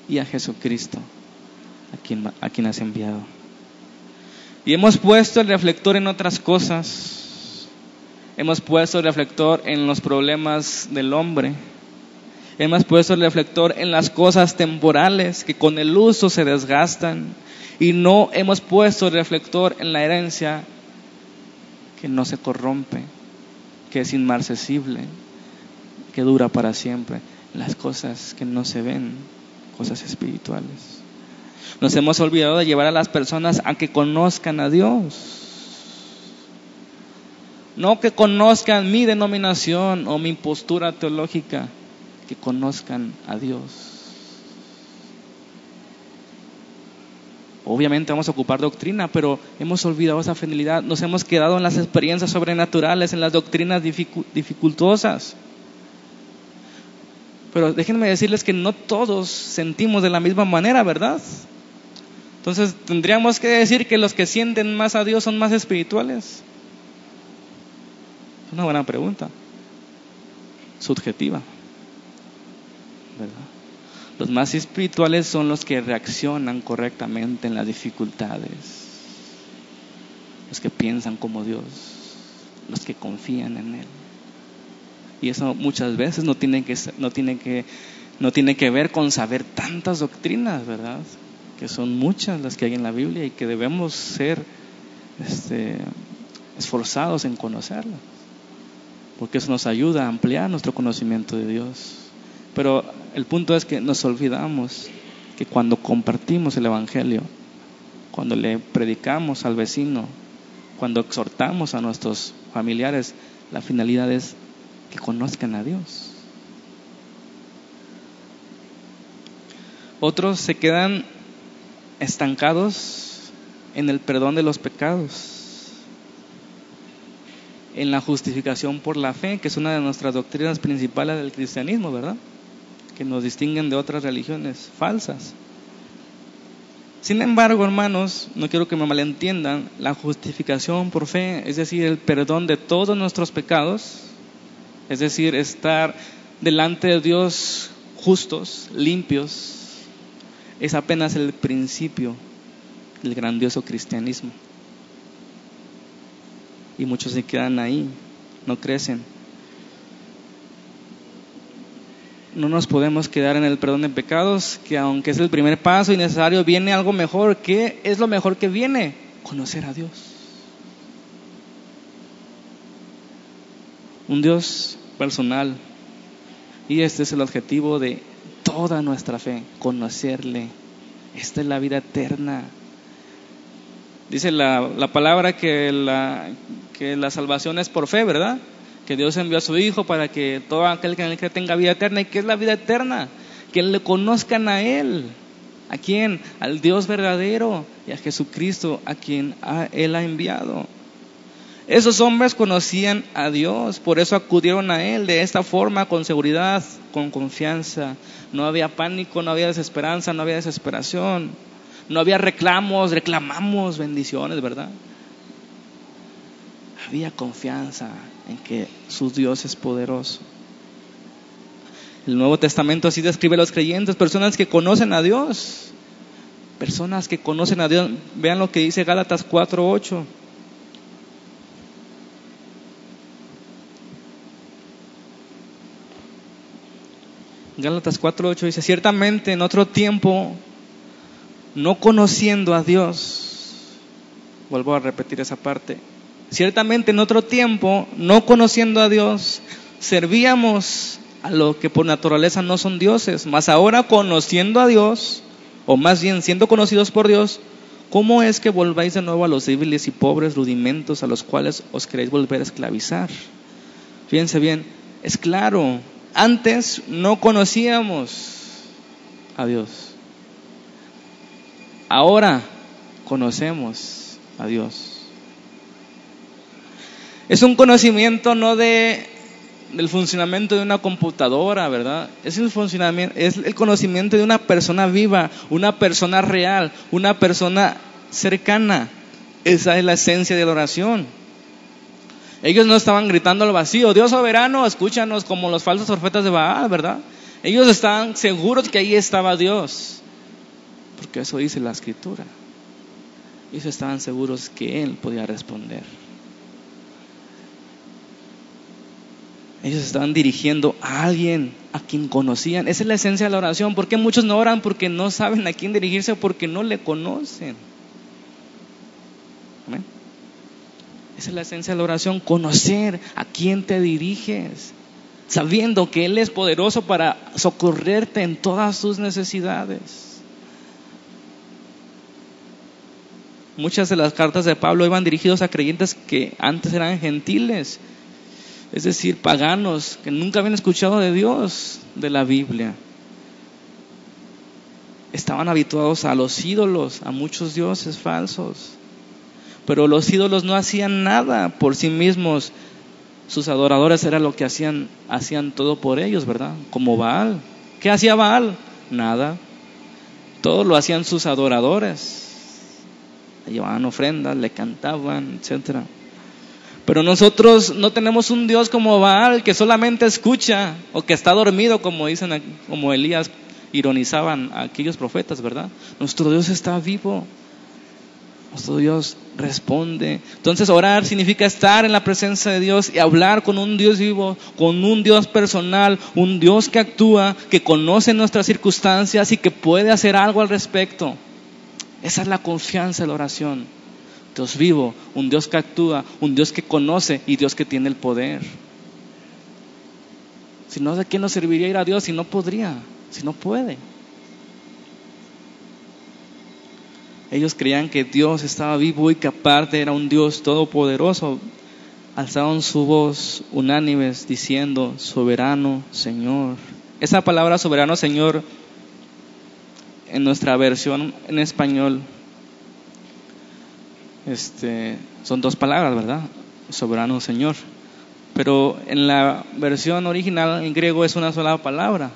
y a Jesucristo, a quien, a quien has enviado. Y hemos puesto el reflector en otras cosas, hemos puesto el reflector en los problemas del hombre, hemos puesto el reflector en las cosas temporales que con el uso se desgastan, y no hemos puesto el reflector en la herencia que no se corrompe, que es inmarcesible, que dura para siempre, las cosas que no se ven, cosas espirituales. Nos hemos olvidado de llevar a las personas a que conozcan a Dios. No que conozcan mi denominación o mi postura teológica, que conozcan a Dios. Obviamente vamos a ocupar doctrina, pero hemos olvidado esa fidelidad. Nos hemos quedado en las experiencias sobrenaturales, en las doctrinas dificultosas. Pero déjenme decirles que no todos sentimos de la misma manera, ¿verdad? Entonces tendríamos que decir que los que sienten más a Dios son más espirituales. Una buena pregunta. Subjetiva. ¿Verdad? Los más espirituales son los que reaccionan correctamente en las dificultades, los que piensan como Dios, los que confían en Él. Y eso muchas veces no tiene que, no tiene que, no tiene que ver con saber tantas doctrinas, ¿verdad? Que son muchas las que hay en la Biblia y que debemos ser este, esforzados en conocerlas, porque eso nos ayuda a ampliar nuestro conocimiento de Dios. Pero el punto es que nos olvidamos que cuando compartimos el Evangelio, cuando le predicamos al vecino, cuando exhortamos a nuestros familiares, la finalidad es que conozcan a Dios. Otros se quedan estancados en el perdón de los pecados, en la justificación por la fe, que es una de nuestras doctrinas principales del cristianismo, ¿verdad? Que nos distinguen de otras religiones falsas. Sin embargo, hermanos, no quiero que me malentiendan, la justificación por fe, es decir, el perdón de todos nuestros pecados, es decir, estar delante de Dios justos, limpios, es apenas el principio del grandioso cristianismo. Y muchos se quedan ahí, no crecen. No nos podemos quedar en el perdón de pecados, que aunque es el primer paso y necesario, viene algo mejor. ¿Qué es lo mejor que viene? Conocer a Dios. Un Dios personal. Y este es el objetivo de toda nuestra fe, conocerle. Esta es la vida eterna. Dice la, la palabra que la, que la salvación es por fe, ¿verdad? Que Dios envió a su Hijo para que todo aquel que en él cree tenga vida eterna. ¿Y qué es la vida eterna? Que le conozcan a Él. ¿A quién? Al Dios verdadero y a Jesucristo, a quien Él ha enviado. Esos hombres conocían a Dios, por eso acudieron a Él de esta forma, con seguridad, con confianza. No había pánico, no había desesperanza, no había desesperación. No había reclamos, reclamamos bendiciones, ¿verdad? Había confianza en que su Dios es poderoso. El Nuevo Testamento así describe a los creyentes, personas que conocen a Dios. Personas que conocen a Dios. Vean lo que dice Gálatas 4:8. Gálatas 4.8 dice, ciertamente en otro tiempo, no conociendo a Dios, vuelvo a repetir esa parte, ciertamente en otro tiempo, no conociendo a Dios, servíamos a lo que por naturaleza no son dioses, mas ahora conociendo a Dios, o más bien siendo conocidos por Dios, ¿cómo es que volváis de nuevo a los débiles y pobres rudimentos a los cuales os queréis volver a esclavizar? Fíjense bien, es claro, antes no conocíamos a Dios. Ahora conocemos a Dios. Es un conocimiento no de del funcionamiento de una computadora, ¿verdad? Es el funcionamiento, es el conocimiento de una persona viva, una persona real, una persona cercana. Esa es la esencia de la oración. Ellos no estaban gritando al vacío, Dios soberano, escúchanos como los falsos profetas de Baal, ¿verdad? Ellos estaban seguros que ahí estaba Dios, porque eso dice la escritura. Ellos estaban seguros que Él podía responder. Ellos estaban dirigiendo a alguien a quien conocían. Esa es la esencia de la oración. ¿Por qué muchos no oran? Porque no saben a quién dirigirse o porque no le conocen. Amén. Esa es la esencia de la oración, conocer a quién te diriges, sabiendo que Él es poderoso para socorrerte en todas tus necesidades. Muchas de las cartas de Pablo iban dirigidos a creyentes que antes eran gentiles, es decir, paganos, que nunca habían escuchado de Dios, de la Biblia. Estaban habituados a los ídolos, a muchos dioses falsos. Pero los ídolos no hacían nada por sí mismos. Sus adoradores era lo que hacían, hacían todo por ellos, ¿verdad? Como Baal. ¿Qué hacía Baal? Nada. Todo lo hacían sus adoradores. Le llevaban ofrendas, le cantaban, etcétera. Pero nosotros no tenemos un Dios como Baal que solamente escucha o que está dormido, como dicen, como Elías ironizaban a aquellos profetas, ¿verdad? Nuestro Dios está vivo. Nuestro Dios responde. Entonces orar significa estar en la presencia de Dios y hablar con un Dios vivo, con un Dios personal, un Dios que actúa, que conoce nuestras circunstancias y que puede hacer algo al respecto. Esa es la confianza de la oración. Dios vivo, un Dios que actúa, un Dios que conoce y Dios que tiene el poder. Si no, ¿de qué nos serviría ir a Dios si no podría, si no puede? Ellos creían que Dios estaba vivo y que aparte era un Dios todopoderoso. Alzaron su voz unánimes diciendo, soberano Señor. Esa palabra soberano Señor en nuestra versión en español este, son dos palabras, ¿verdad? Soberano Señor. Pero en la versión original en griego es una sola palabra.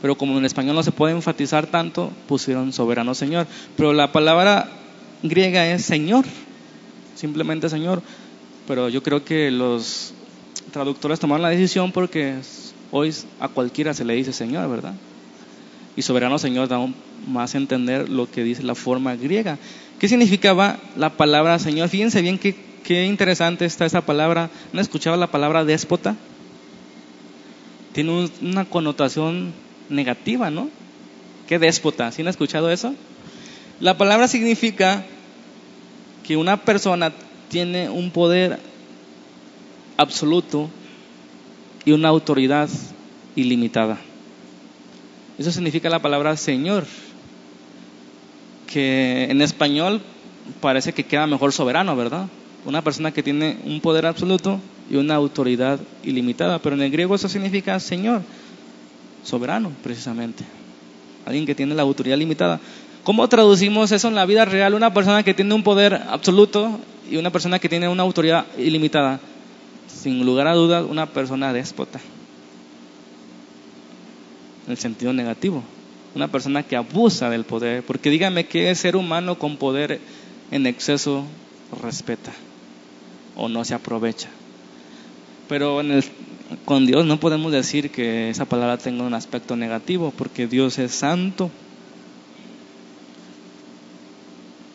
Pero como en español no se puede enfatizar tanto, pusieron soberano Señor. Pero la palabra griega es Señor, simplemente Señor. Pero yo creo que los traductores tomaron la decisión porque hoy a cualquiera se le dice Señor, ¿verdad? Y soberano Señor da más a entender lo que dice la forma griega. ¿Qué significaba la palabra Señor? Fíjense bien qué, interesante está esa palabra. ¿No escuchado la palabra déspota? Tiene una connotación negativa, ¿no? ¿Qué déspota? ¿Sí han escuchado eso? La palabra significa que una persona tiene un poder absoluto y una autoridad ilimitada. Eso significa la palabra Señor que en español parece que queda mejor soberano, ¿verdad? Una persona que tiene un poder absoluto y una autoridad ilimitada, pero en el griego eso significa Señor, soberano precisamente, alguien que tiene la autoridad limitada. ¿Cómo traducimos eso en la vida real? Una persona que tiene un poder absoluto y una persona que tiene una autoridad ilimitada. Sin lugar a dudas, una persona déspota. En el sentido negativo una persona que abusa del poder, porque dígame qué ser humano con poder en exceso respeta o no se aprovecha. Pero con Dios no podemos decir que esa palabra tenga un aspecto negativo, porque Dios es santo.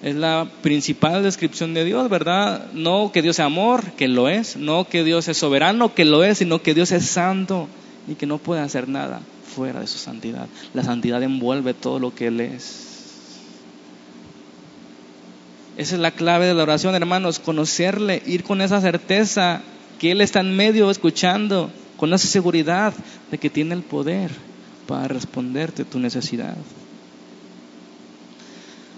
Es la principal descripción de Dios, ¿verdad? No que Dios sea amor, que lo es, no que Dios es soberano, que lo es, sino que Dios es santo y que no puede hacer nada fuera de su santidad. La santidad envuelve todo lo que Él es. Esa es la clave de la oración, hermanos, conocerle, ir con esa certeza que Él está en medio escuchando, con esa seguridad de que tiene el poder para responderte tu necesidad.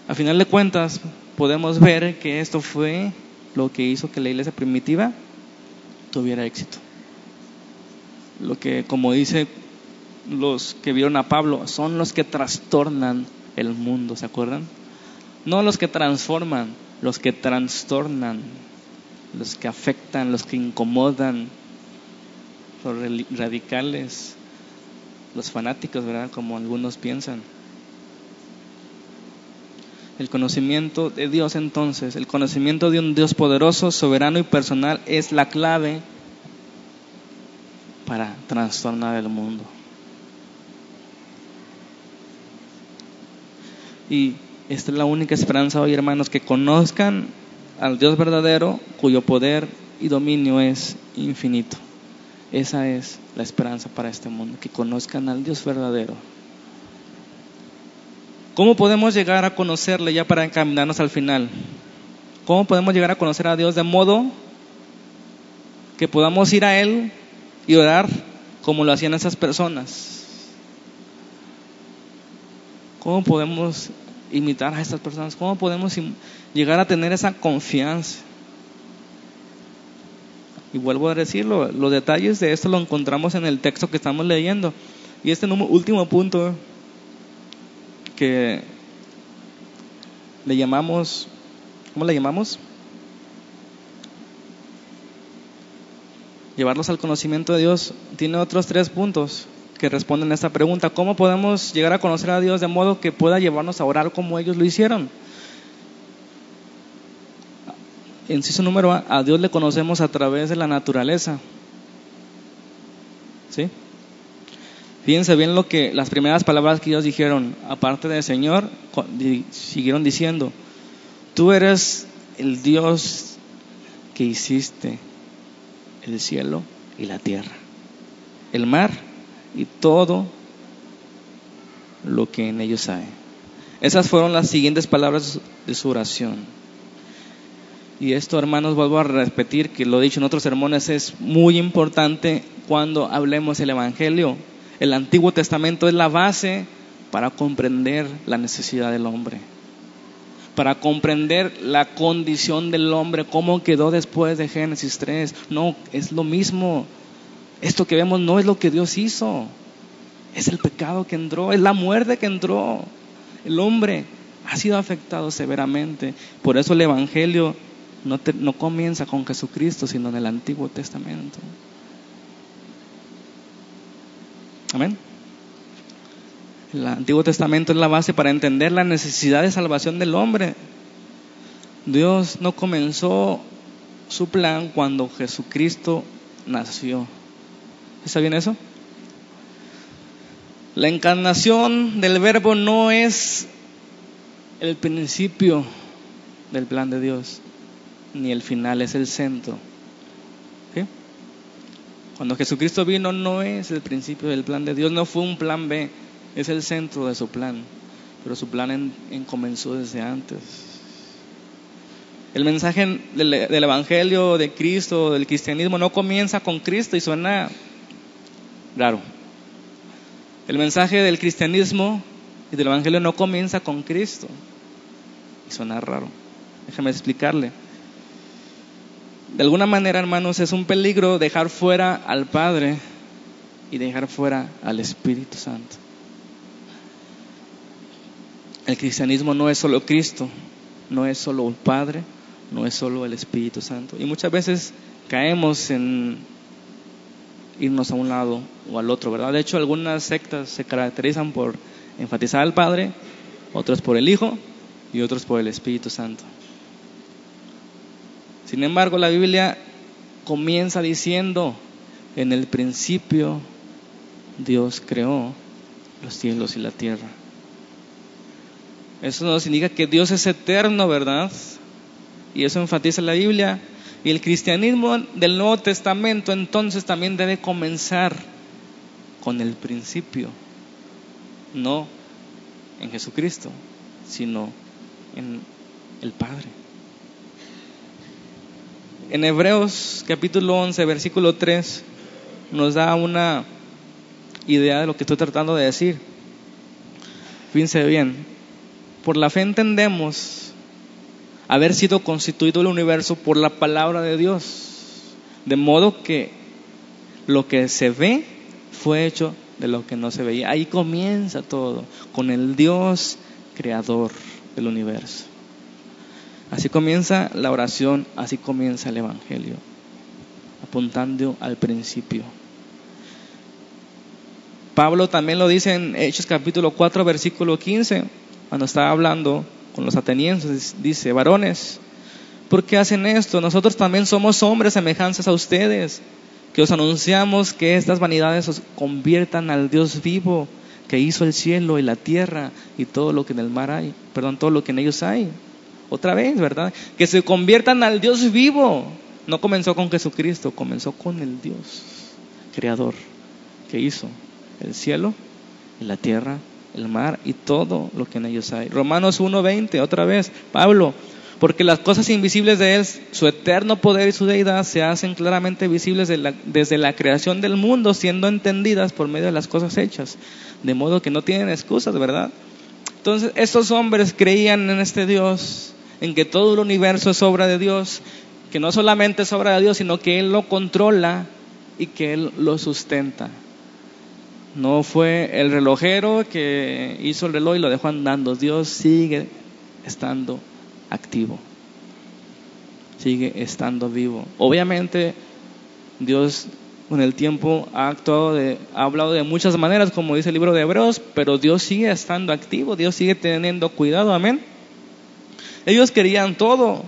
A final de cuentas, podemos ver que esto fue lo que hizo que la iglesia primitiva tuviera éxito. Lo que, como dice los que vieron a Pablo son los que trastornan el mundo, ¿se acuerdan? No los que transforman, los que trastornan, los que afectan, los que incomodan, los radicales, los fanáticos, ¿verdad? Como algunos piensan. El conocimiento de Dios entonces, el conocimiento de un Dios poderoso, soberano y personal es la clave para trastornar el mundo. Y esta es la única esperanza hoy, hermanos, que conozcan al Dios verdadero cuyo poder y dominio es infinito. Esa es la esperanza para este mundo, que conozcan al Dios verdadero. ¿Cómo podemos llegar a conocerle ya para encaminarnos al final? ¿Cómo podemos llegar a conocer a Dios de modo que podamos ir a Él y orar como lo hacían esas personas? ¿Cómo podemos imitar a estas personas? ¿Cómo podemos llegar a tener esa confianza? Y vuelvo a decirlo, los detalles de esto lo encontramos en el texto que estamos leyendo. Y este último punto que le llamamos, ¿cómo le llamamos? Llevarlos al conocimiento de Dios tiene otros tres puntos que responden a esta pregunta. ¿Cómo podemos llegar a conocer a Dios de modo que pueda llevarnos a orar como ellos lo hicieron? Inciso número A, a Dios le conocemos a través de la naturaleza. ¿Sí? Fíjense bien lo que las primeras palabras que ellos dijeron, aparte del Señor, siguieron diciendo, tú eres el Dios que hiciste el cielo y la tierra, el mar y todo lo que en ellos hay. Esas fueron las siguientes palabras de su oración. Y esto, hermanos, vuelvo a repetir que lo he dicho en otros sermones, es muy importante cuando hablemos el Evangelio. El Antiguo Testamento es la base para comprender la necesidad del hombre. para comprender la condición del hombre, cómo quedó después de Génesis 3. No, es lo mismo. Esto que vemos no es lo que Dios hizo. Es el pecado que entró, es la muerte que entró. El hombre ha sido afectado severamente. Por eso el Evangelio no, no comienza con Jesucristo, sino en el Antiguo Testamento. Amén. El Antiguo Testamento es la base para entender la necesidad de salvación del hombre. Dios no comenzó su plan cuando Jesucristo nació. ¿Está bien eso? La encarnación del verbo no es el principio del plan de Dios, ni el final, es el centro. Cuando Jesucristo vino no es el principio del plan de Dios, no fue un plan B, es el centro de su plan, pero su plan en, comenzó desde antes. El mensaje del, del, Evangelio de Cristo, del cristianismo, no comienza con Cristo y suena raro. El mensaje del cristianismo y del Evangelio no comienza con Cristo y suena raro. Déjame explicarle. De alguna manera, hermanos, es un peligro dejar fuera al Padre y dejar fuera al Espíritu Santo. El cristianismo no es solo Cristo, no es solo el Padre, no es solo el Espíritu Santo. Y muchas veces caemos en irnos a un lado o al otro, ¿verdad? De hecho, algunas sectas se caracterizan por enfatizar al Padre, otros por el Hijo y otros por el Espíritu Santo. Sin embargo, la Biblia comienza diciendo, en el principio Dios creó los cielos y la tierra. Eso nos indica que Dios es eterno, ¿verdad? Y eso enfatiza la Biblia. Y el cristianismo del Nuevo Testamento entonces también debe comenzar con el principio, no en Jesucristo, sino en el Padre. En Hebreos capítulo 11, versículo 3, nos da una idea de lo que estoy tratando de decir. Fíjense bien, por la fe entendemos haber sido constituido el universo por la palabra de Dios, de modo que lo que se ve fue hecho de lo que no se veía. Ahí comienza todo, con el Dios creador del universo. Así comienza la oración, así comienza el Evangelio, apuntando al principio. Pablo también lo dice en Hechos capítulo 4, versículo 15, cuando estaba hablando con los atenienses, dice, varones, ¿por qué hacen esto? Nosotros también somos hombres semejantes a ustedes, que os anunciamos que estas vanidades os conviertan al Dios vivo, que hizo el cielo y la tierra y todo lo que en el mar hay, perdón, todo lo que en ellos hay otra vez, ¿verdad? Que se conviertan al Dios vivo. No comenzó con Jesucristo, comenzó con el Dios creador que hizo el cielo, la tierra, el mar y todo lo que en ellos hay. Romanos 1:20, otra vez, Pablo, porque las cosas invisibles de Él, su eterno poder y su deidad, se hacen claramente visibles desde la creación del mundo, siendo entendidas por medio de las cosas hechas, de modo que no tienen excusas, ¿verdad? Entonces, estos hombres creían en este Dios en que todo el universo es obra de Dios, que no solamente es obra de Dios, sino que Él lo controla y que Él lo sustenta. No fue el relojero que hizo el reloj y lo dejó andando. Dios sigue estando activo. Sigue estando vivo. Obviamente, Dios con el tiempo ha actuado de, ha hablado de muchas maneras, como dice el libro de Hebreos, pero Dios sigue estando activo, Dios sigue teniendo cuidado, amén. Ellos querían todo.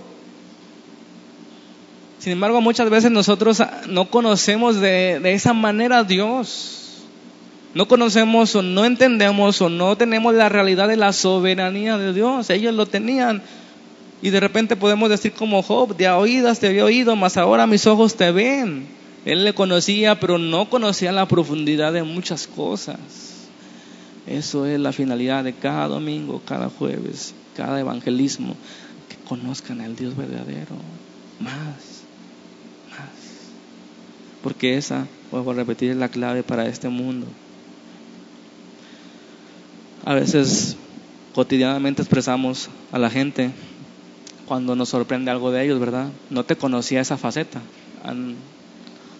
Sin embargo, muchas veces nosotros no conocemos de, esa manera a Dios. No conocemos o no entendemos o no tenemos la realidad de la soberanía de Dios. Ellos lo tenían. Y de repente podemos decir como Job, de oídas te había oído, mas ahora mis ojos te ven. Él le conocía, pero no conocía la profundidad de muchas cosas. Eso es la finalidad de cada domingo, cada jueves cada evangelismo, que conozcan al Dios verdadero. Más, más. Porque esa, vuelvo a repetir, es la clave para este mundo. A veces cotidianamente expresamos a la gente cuando nos sorprende algo de ellos, ¿verdad? No te conocía esa faceta.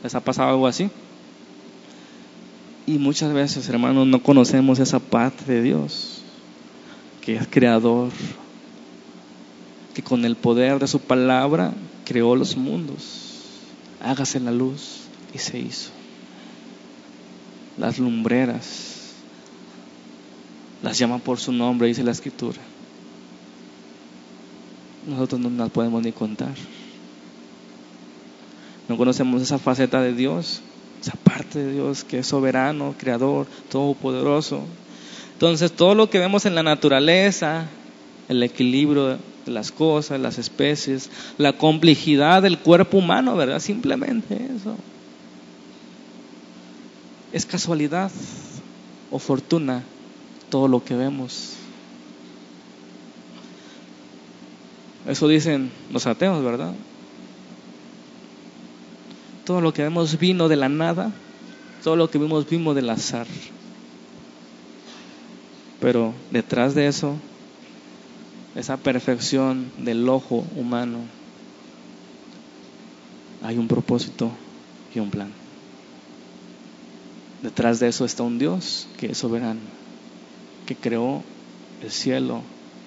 ¿Les ha pasado algo así? Y muchas veces, hermanos, no conocemos esa parte de Dios, que es creador, que con el poder de su palabra creó los mundos. Hágase la luz y se hizo. Las lumbreras las llama por su nombre, dice la escritura. Nosotros no las podemos ni contar. No conocemos esa faceta de Dios, esa parte de Dios que es soberano, creador, todopoderoso. Entonces, todo lo que vemos en la naturaleza, el equilibrio de las cosas, las especies, la complejidad del cuerpo humano, ¿verdad? Simplemente eso. Es casualidad o fortuna todo lo que vemos. Eso dicen los ateos, ¿verdad? Todo lo que vemos vino de la nada, todo lo que vimos vino del azar. Pero detrás de eso, esa perfección del ojo humano, hay un propósito y un plan. Detrás de eso está un Dios que es soberano, que creó el cielo,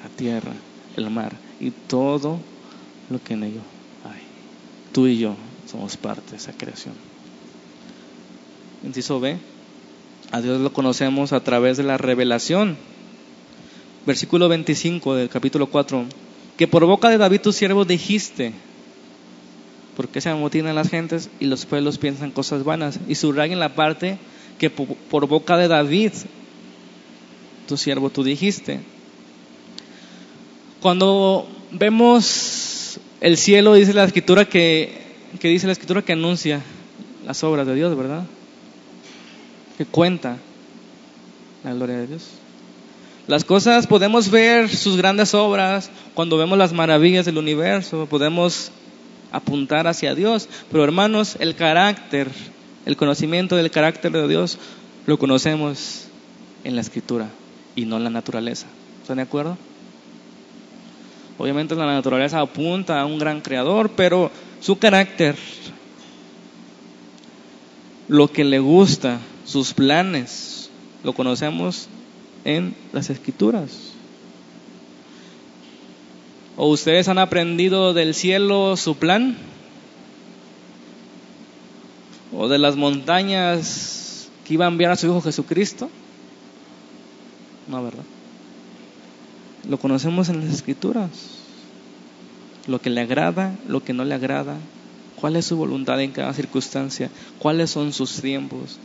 la tierra, el mar y todo lo que en ello hay. Tú y yo somos parte de esa creación. Inciso B, a Dios lo conocemos a través de la revelación. Versículo 25 del capítulo 4, que por boca de David tu siervo dijiste, porque se amotinan las gentes y los pueblos piensan cosas vanas. Y subrayen la parte que por boca de David, tu siervo, tú dijiste. Cuando vemos el cielo, dice la escritura que, que dice la escritura que anuncia las obras de Dios, ¿verdad? Que cuenta la gloria de Dios. Las cosas podemos ver sus grandes obras cuando vemos las maravillas del universo, podemos apuntar hacia Dios, pero hermanos, el carácter, el conocimiento del carácter de Dios lo conocemos en la escritura y no la naturaleza. ¿Están de acuerdo? Obviamente la naturaleza apunta a un gran creador, pero su carácter, lo que le gusta, sus planes, lo conocemos en las escrituras. ¿O ustedes han aprendido del cielo su plan? ¿O de las montañas que iba a enviar a su Hijo Jesucristo? No, ¿verdad? Lo conocemos en las escrituras. Lo que le agrada, lo que no le agrada, cuál es su voluntad en cada circunstancia, cuáles son sus tiempos.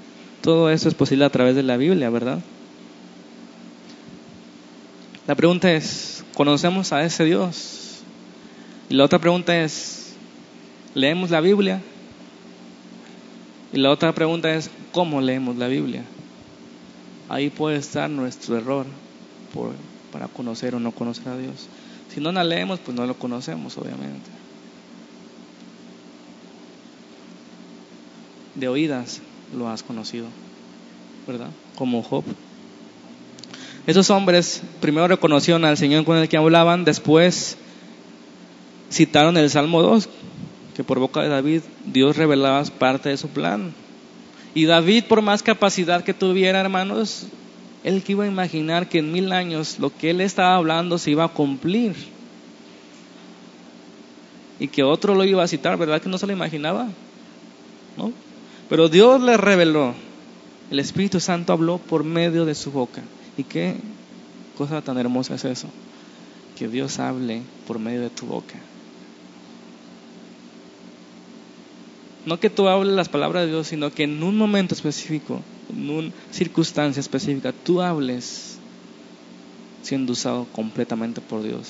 Todo eso es posible a través de la Biblia, ¿verdad? La pregunta es, ¿conocemos a ese Dios? Y la otra pregunta es, ¿leemos la Biblia? Y la otra pregunta es, ¿cómo leemos la Biblia? Ahí puede estar nuestro error por para conocer o no conocer a Dios. Si no la leemos, pues no lo conocemos, obviamente. De oídas lo has conocido, ¿verdad? Como Job. Esos hombres primero reconocieron al Señor con el que hablaban, después citaron el Salmo 2, que por boca de David Dios revelaba parte de su plan. Y David, por más capacidad que tuviera, hermanos, él que iba a imaginar que en mil años lo que él estaba hablando se iba a cumplir. Y que otro lo iba a citar, ¿verdad que no se lo imaginaba? ¿No? Pero Dios le reveló. El Espíritu Santo habló por medio de su boca. ¿Y qué cosa tan hermosa es eso? Que Dios hable por medio de tu boca. No que tú hables las palabras de Dios, sino que en un momento específico en una circunstancia específica, tú hables siendo usado completamente por Dios.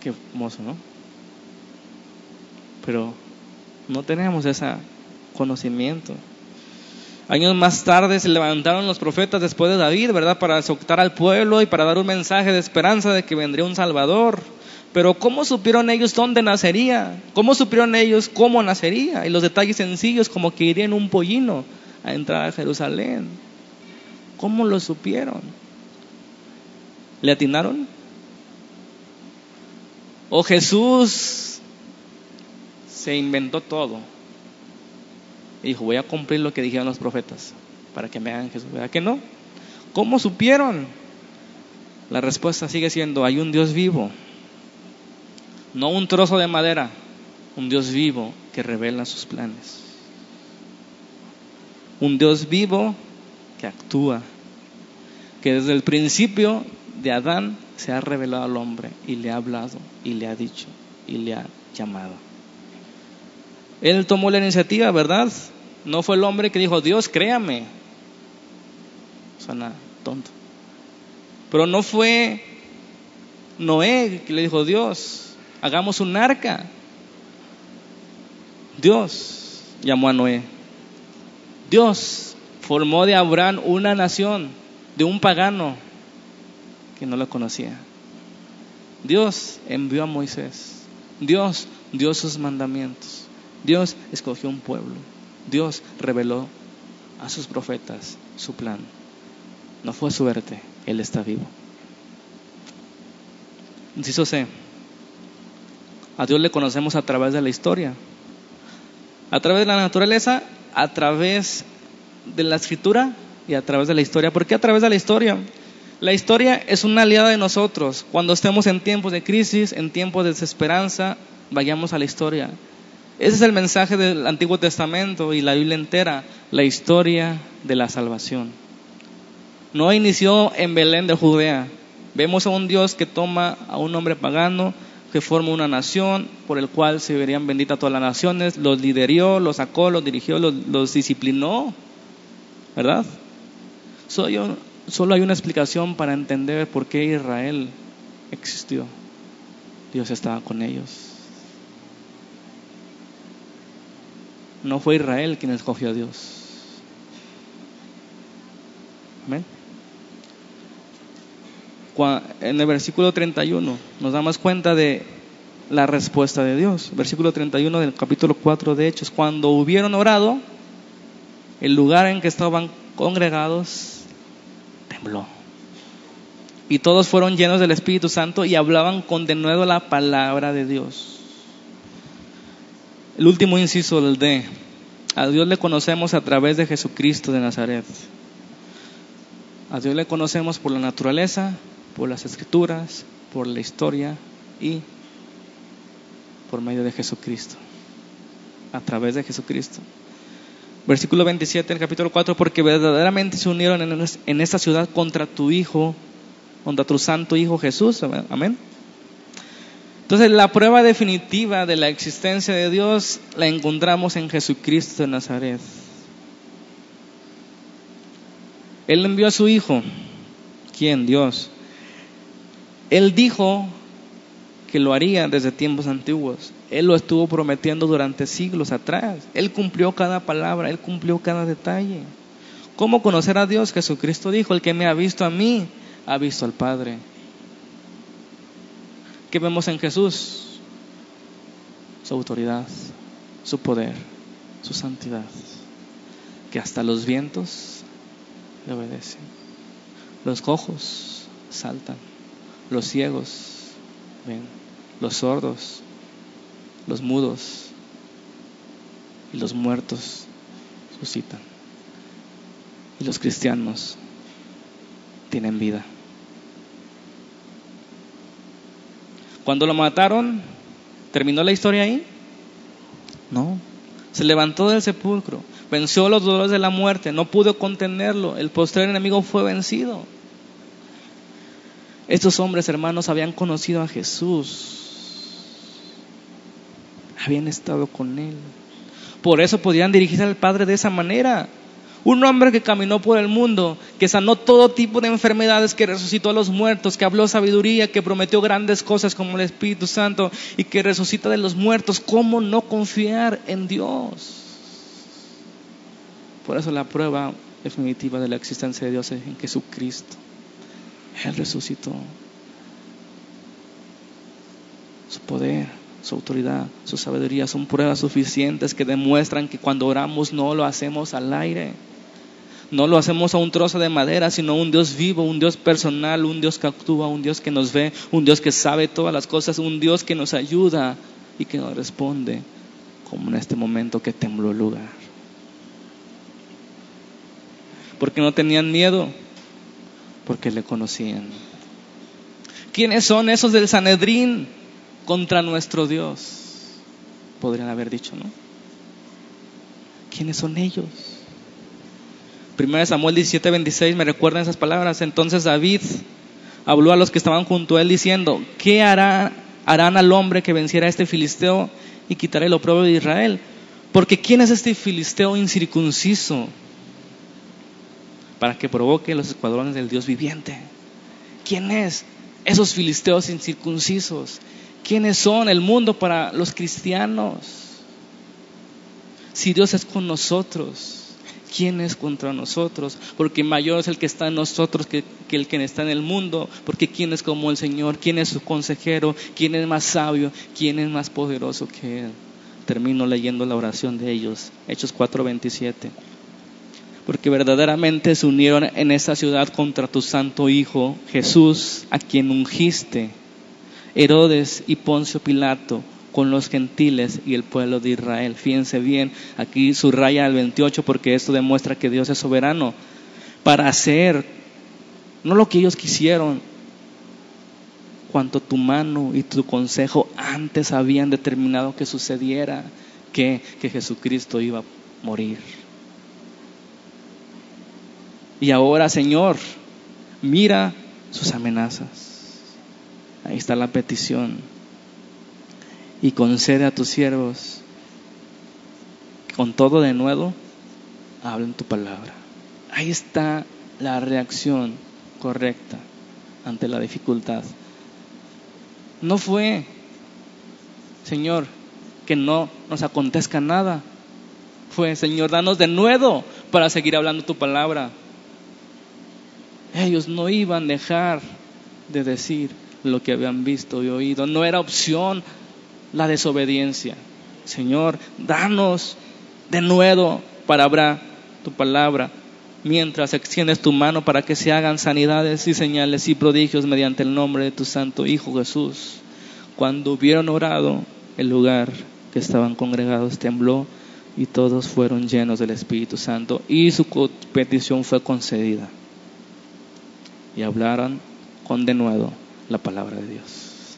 Qué hermoso, ¿no? Pero no tenemos ese conocimiento. Años más tarde se levantaron los profetas después de David, ¿verdad? Para exhortar al pueblo y para dar un mensaje de esperanza de que vendría un Salvador. Pero ¿cómo supieron ellos dónde nacería? ¿Cómo supieron ellos cómo nacería? Y los detalles sencillos como que iría en un pollino a entrar a Jerusalén. ¿Cómo lo supieron? ¿Le atinaron? ¿O Jesús se inventó todo? Y dijo, voy a cumplir lo que dijeron los profetas para que me hagan Jesús. ¿Verdad que no? ¿Cómo supieron? La respuesta sigue siendo, hay un Dios vivo, no un trozo de madera, un Dios vivo que revela sus planes. Un Dios vivo que actúa, que desde el principio de Adán se ha revelado al hombre y le ha hablado y le ha dicho y le ha llamado. Él tomó la iniciativa, ¿verdad? No fue el hombre que dijo, Dios, créame. Suena tonto. Pero no fue Noé que le dijo, Dios, hagamos un arca. Dios llamó a Noé. Dios formó de Abraham una nación, de un pagano que no lo conocía. Dios envió a Moisés. Dios dio sus mandamientos. Dios escogió un pueblo. Dios reveló a sus profetas su plan. No fue suerte, Él está vivo. Inciso C. A Dios le conocemos a través de la historia, a través de la naturaleza, a través de la escritura y a través de la historia. ¿Por qué a través de la historia? La historia es una aliada de nosotros. Cuando estemos en tiempos de crisis, en tiempos de desesperanza, vayamos a la historia. Ese es el mensaje del Antiguo Testamento y la Biblia entera, la historia de la salvación. No inició en Belén de Judea. Vemos a un Dios que toma a un hombre pagano, que forma una nación por el cual se verían benditas todas las naciones, los lideró, los sacó, los dirigió, los, disciplinó, ¿verdad? Solo, solo hay una explicación para entender por qué Israel existió. Dios estaba con ellos. No fue Israel quien escogió a Dios. Amén. En el versículo 31 nos damos cuenta de la respuesta de Dios. Versículo 31 del capítulo 4 de Hechos. Cuando hubieron orado, el lugar en que estaban congregados tembló. Y todos fueron llenos del Espíritu Santo y hablaban con denuedo la palabra de Dios. El último inciso del D. A Dios le conocemos a través de Jesucristo de Nazaret. A Dios le conocemos por la naturaleza, por las escrituras, por la historia y por medio de Jesucristo. A través de Jesucristo. Versículo 27 del capítulo 4, porque verdaderamente se unieron en esta ciudad contra tu Hijo, contra tu Santo Hijo Jesús. Amén. Entonces la prueba definitiva de la existencia de Dios la encontramos en Jesucristo de Nazaret. Él envió a su Hijo. ¿Quién? Dios. Él dijo que lo haría desde tiempos antiguos. Él lo estuvo prometiendo durante siglos atrás. Él cumplió cada palabra, Él cumplió cada detalle. ¿Cómo conocer a Dios? Jesucristo dijo, el que me ha visto a mí, ha visto al Padre. ¿Qué vemos en Jesús? Su autoridad, su poder, su santidad, que hasta los vientos le obedecen. Los cojos saltan, los ciegos ven, los sordos, los mudos y los muertos suscitan. Y los cristianos tienen vida. Cuando lo mataron, ¿terminó la historia ahí? No. Se levantó del sepulcro, venció los dolores de la muerte, no pudo contenerlo, el posterior enemigo fue vencido. Estos hombres hermanos habían conocido a Jesús, habían estado con Él. Por eso podían dirigirse al Padre de esa manera. Un hombre que caminó por el mundo, que sanó todo tipo de enfermedades, que resucitó a los muertos, que habló sabiduría, que prometió grandes cosas como el Espíritu Santo y que resucita de los muertos. ¿Cómo no confiar en Dios? Por eso la prueba definitiva de la existencia de Dios es en Jesucristo. Él resucitó. Su poder, su autoridad, su sabiduría son pruebas suficientes que demuestran que cuando oramos no lo hacemos al aire no lo hacemos a un trozo de madera, sino a un Dios vivo, un Dios personal, un Dios que actúa, un Dios que nos ve, un Dios que sabe todas las cosas, un Dios que nos ayuda y que nos responde, como en este momento que tembló el lugar. Porque no tenían miedo, porque le conocían. ¿Quiénes son esos del Sanedrín contra nuestro Dios? Podrían haber dicho, ¿no? ¿Quiénes son ellos? 1 Samuel 17, 26 me recuerdan esas palabras. Entonces David habló a los que estaban junto a él diciendo, ¿qué hará, harán al hombre que venciera a este filisteo y quitará el oprobio de Israel? Porque ¿quién es este filisteo incircunciso para que provoque los escuadrones del Dios viviente? ¿Quién es esos filisteos incircuncisos? ¿Quiénes son el mundo para los cristianos? Si Dios es con nosotros, ¿quién es contra nosotros? Porque mayor es el que está en nosotros que, el que está en el mundo. Porque ¿quién es como el Señor? ¿Quién es su consejero? ¿Quién es más sabio? ¿Quién es más poderoso que Él? Termino leyendo la oración de ellos, Hechos 4:27. Porque verdaderamente se unieron en esa ciudad contra tu santo Hijo, Jesús, a quien ungiste, Herodes y Poncio Pilato con los gentiles y el pueblo de Israel. Fíjense bien, aquí subraya el 28 porque esto demuestra que Dios es soberano para hacer no lo que ellos quisieron, cuanto tu mano y tu consejo antes habían determinado que sucediera, que, que Jesucristo iba a morir. Y ahora, Señor, mira sus amenazas. Ahí está la petición y concede a tus siervos con todo de nuevo hablen tu palabra. Ahí está la reacción correcta ante la dificultad. No fue, Señor, que no nos acontezca nada. Fue, Señor, danos de nuevo para seguir hablando tu palabra. Ellos no iban a dejar de decir lo que habían visto y oído. No era opción la desobediencia. Señor, danos de nuevo para tu palabra, mientras extiendes tu mano para que se hagan sanidades y señales y prodigios mediante el nombre de tu Santo Hijo Jesús. Cuando hubieron orado, el lugar que estaban congregados tembló y todos fueron llenos del Espíritu Santo y su petición fue concedida. Y hablaron con de nuevo la palabra de Dios.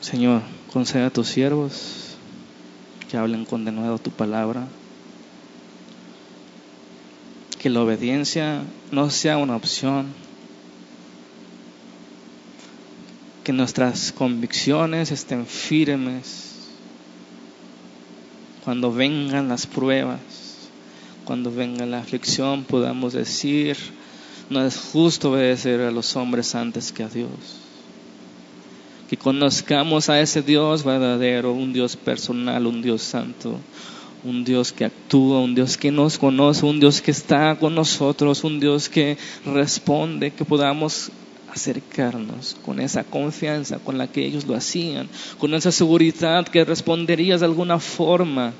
Señor, concede a tus siervos que hablen con de nuevo tu palabra. Que la obediencia no sea una opción. Que nuestras convicciones estén firmes cuando vengan las pruebas, cuando venga la aflicción, podamos decir, no es justo obedecer a los hombres antes que a Dios. Que conozcamos a ese Dios verdadero, un Dios personal, un Dios santo, un Dios que actúa, un Dios que nos conoce, un Dios que está con nosotros, un Dios que responde, que podamos acercarnos con esa confianza con la que ellos lo hacían, con esa seguridad que responderías de alguna forma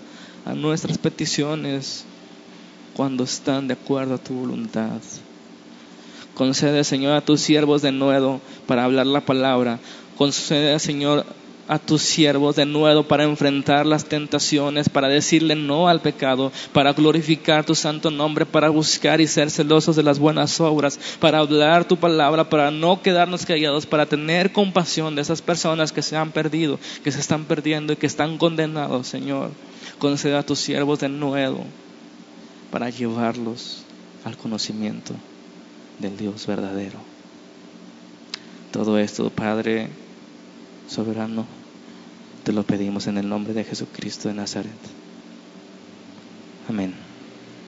a nuestras peticiones cuando están de acuerdo a tu voluntad. Concede, Señor, a tus siervos de nuevo para hablar la palabra, Concede, Señor, a tus siervos de nuevo para enfrentar las tentaciones, para decirle no al pecado, para glorificar tu santo nombre, para buscar y ser celosos de las buenas obras, para hablar tu palabra, para no quedarnos callados, para tener compasión de esas personas que se han perdido, que se están perdiendo y que están condenados, Señor. Concede a tus siervos de nuevo para llevarlos al conocimiento del Dios verdadero. Todo esto, Padre, soberano, te lo pedimos en el nombre de Jesucristo de Nazaret. Amén.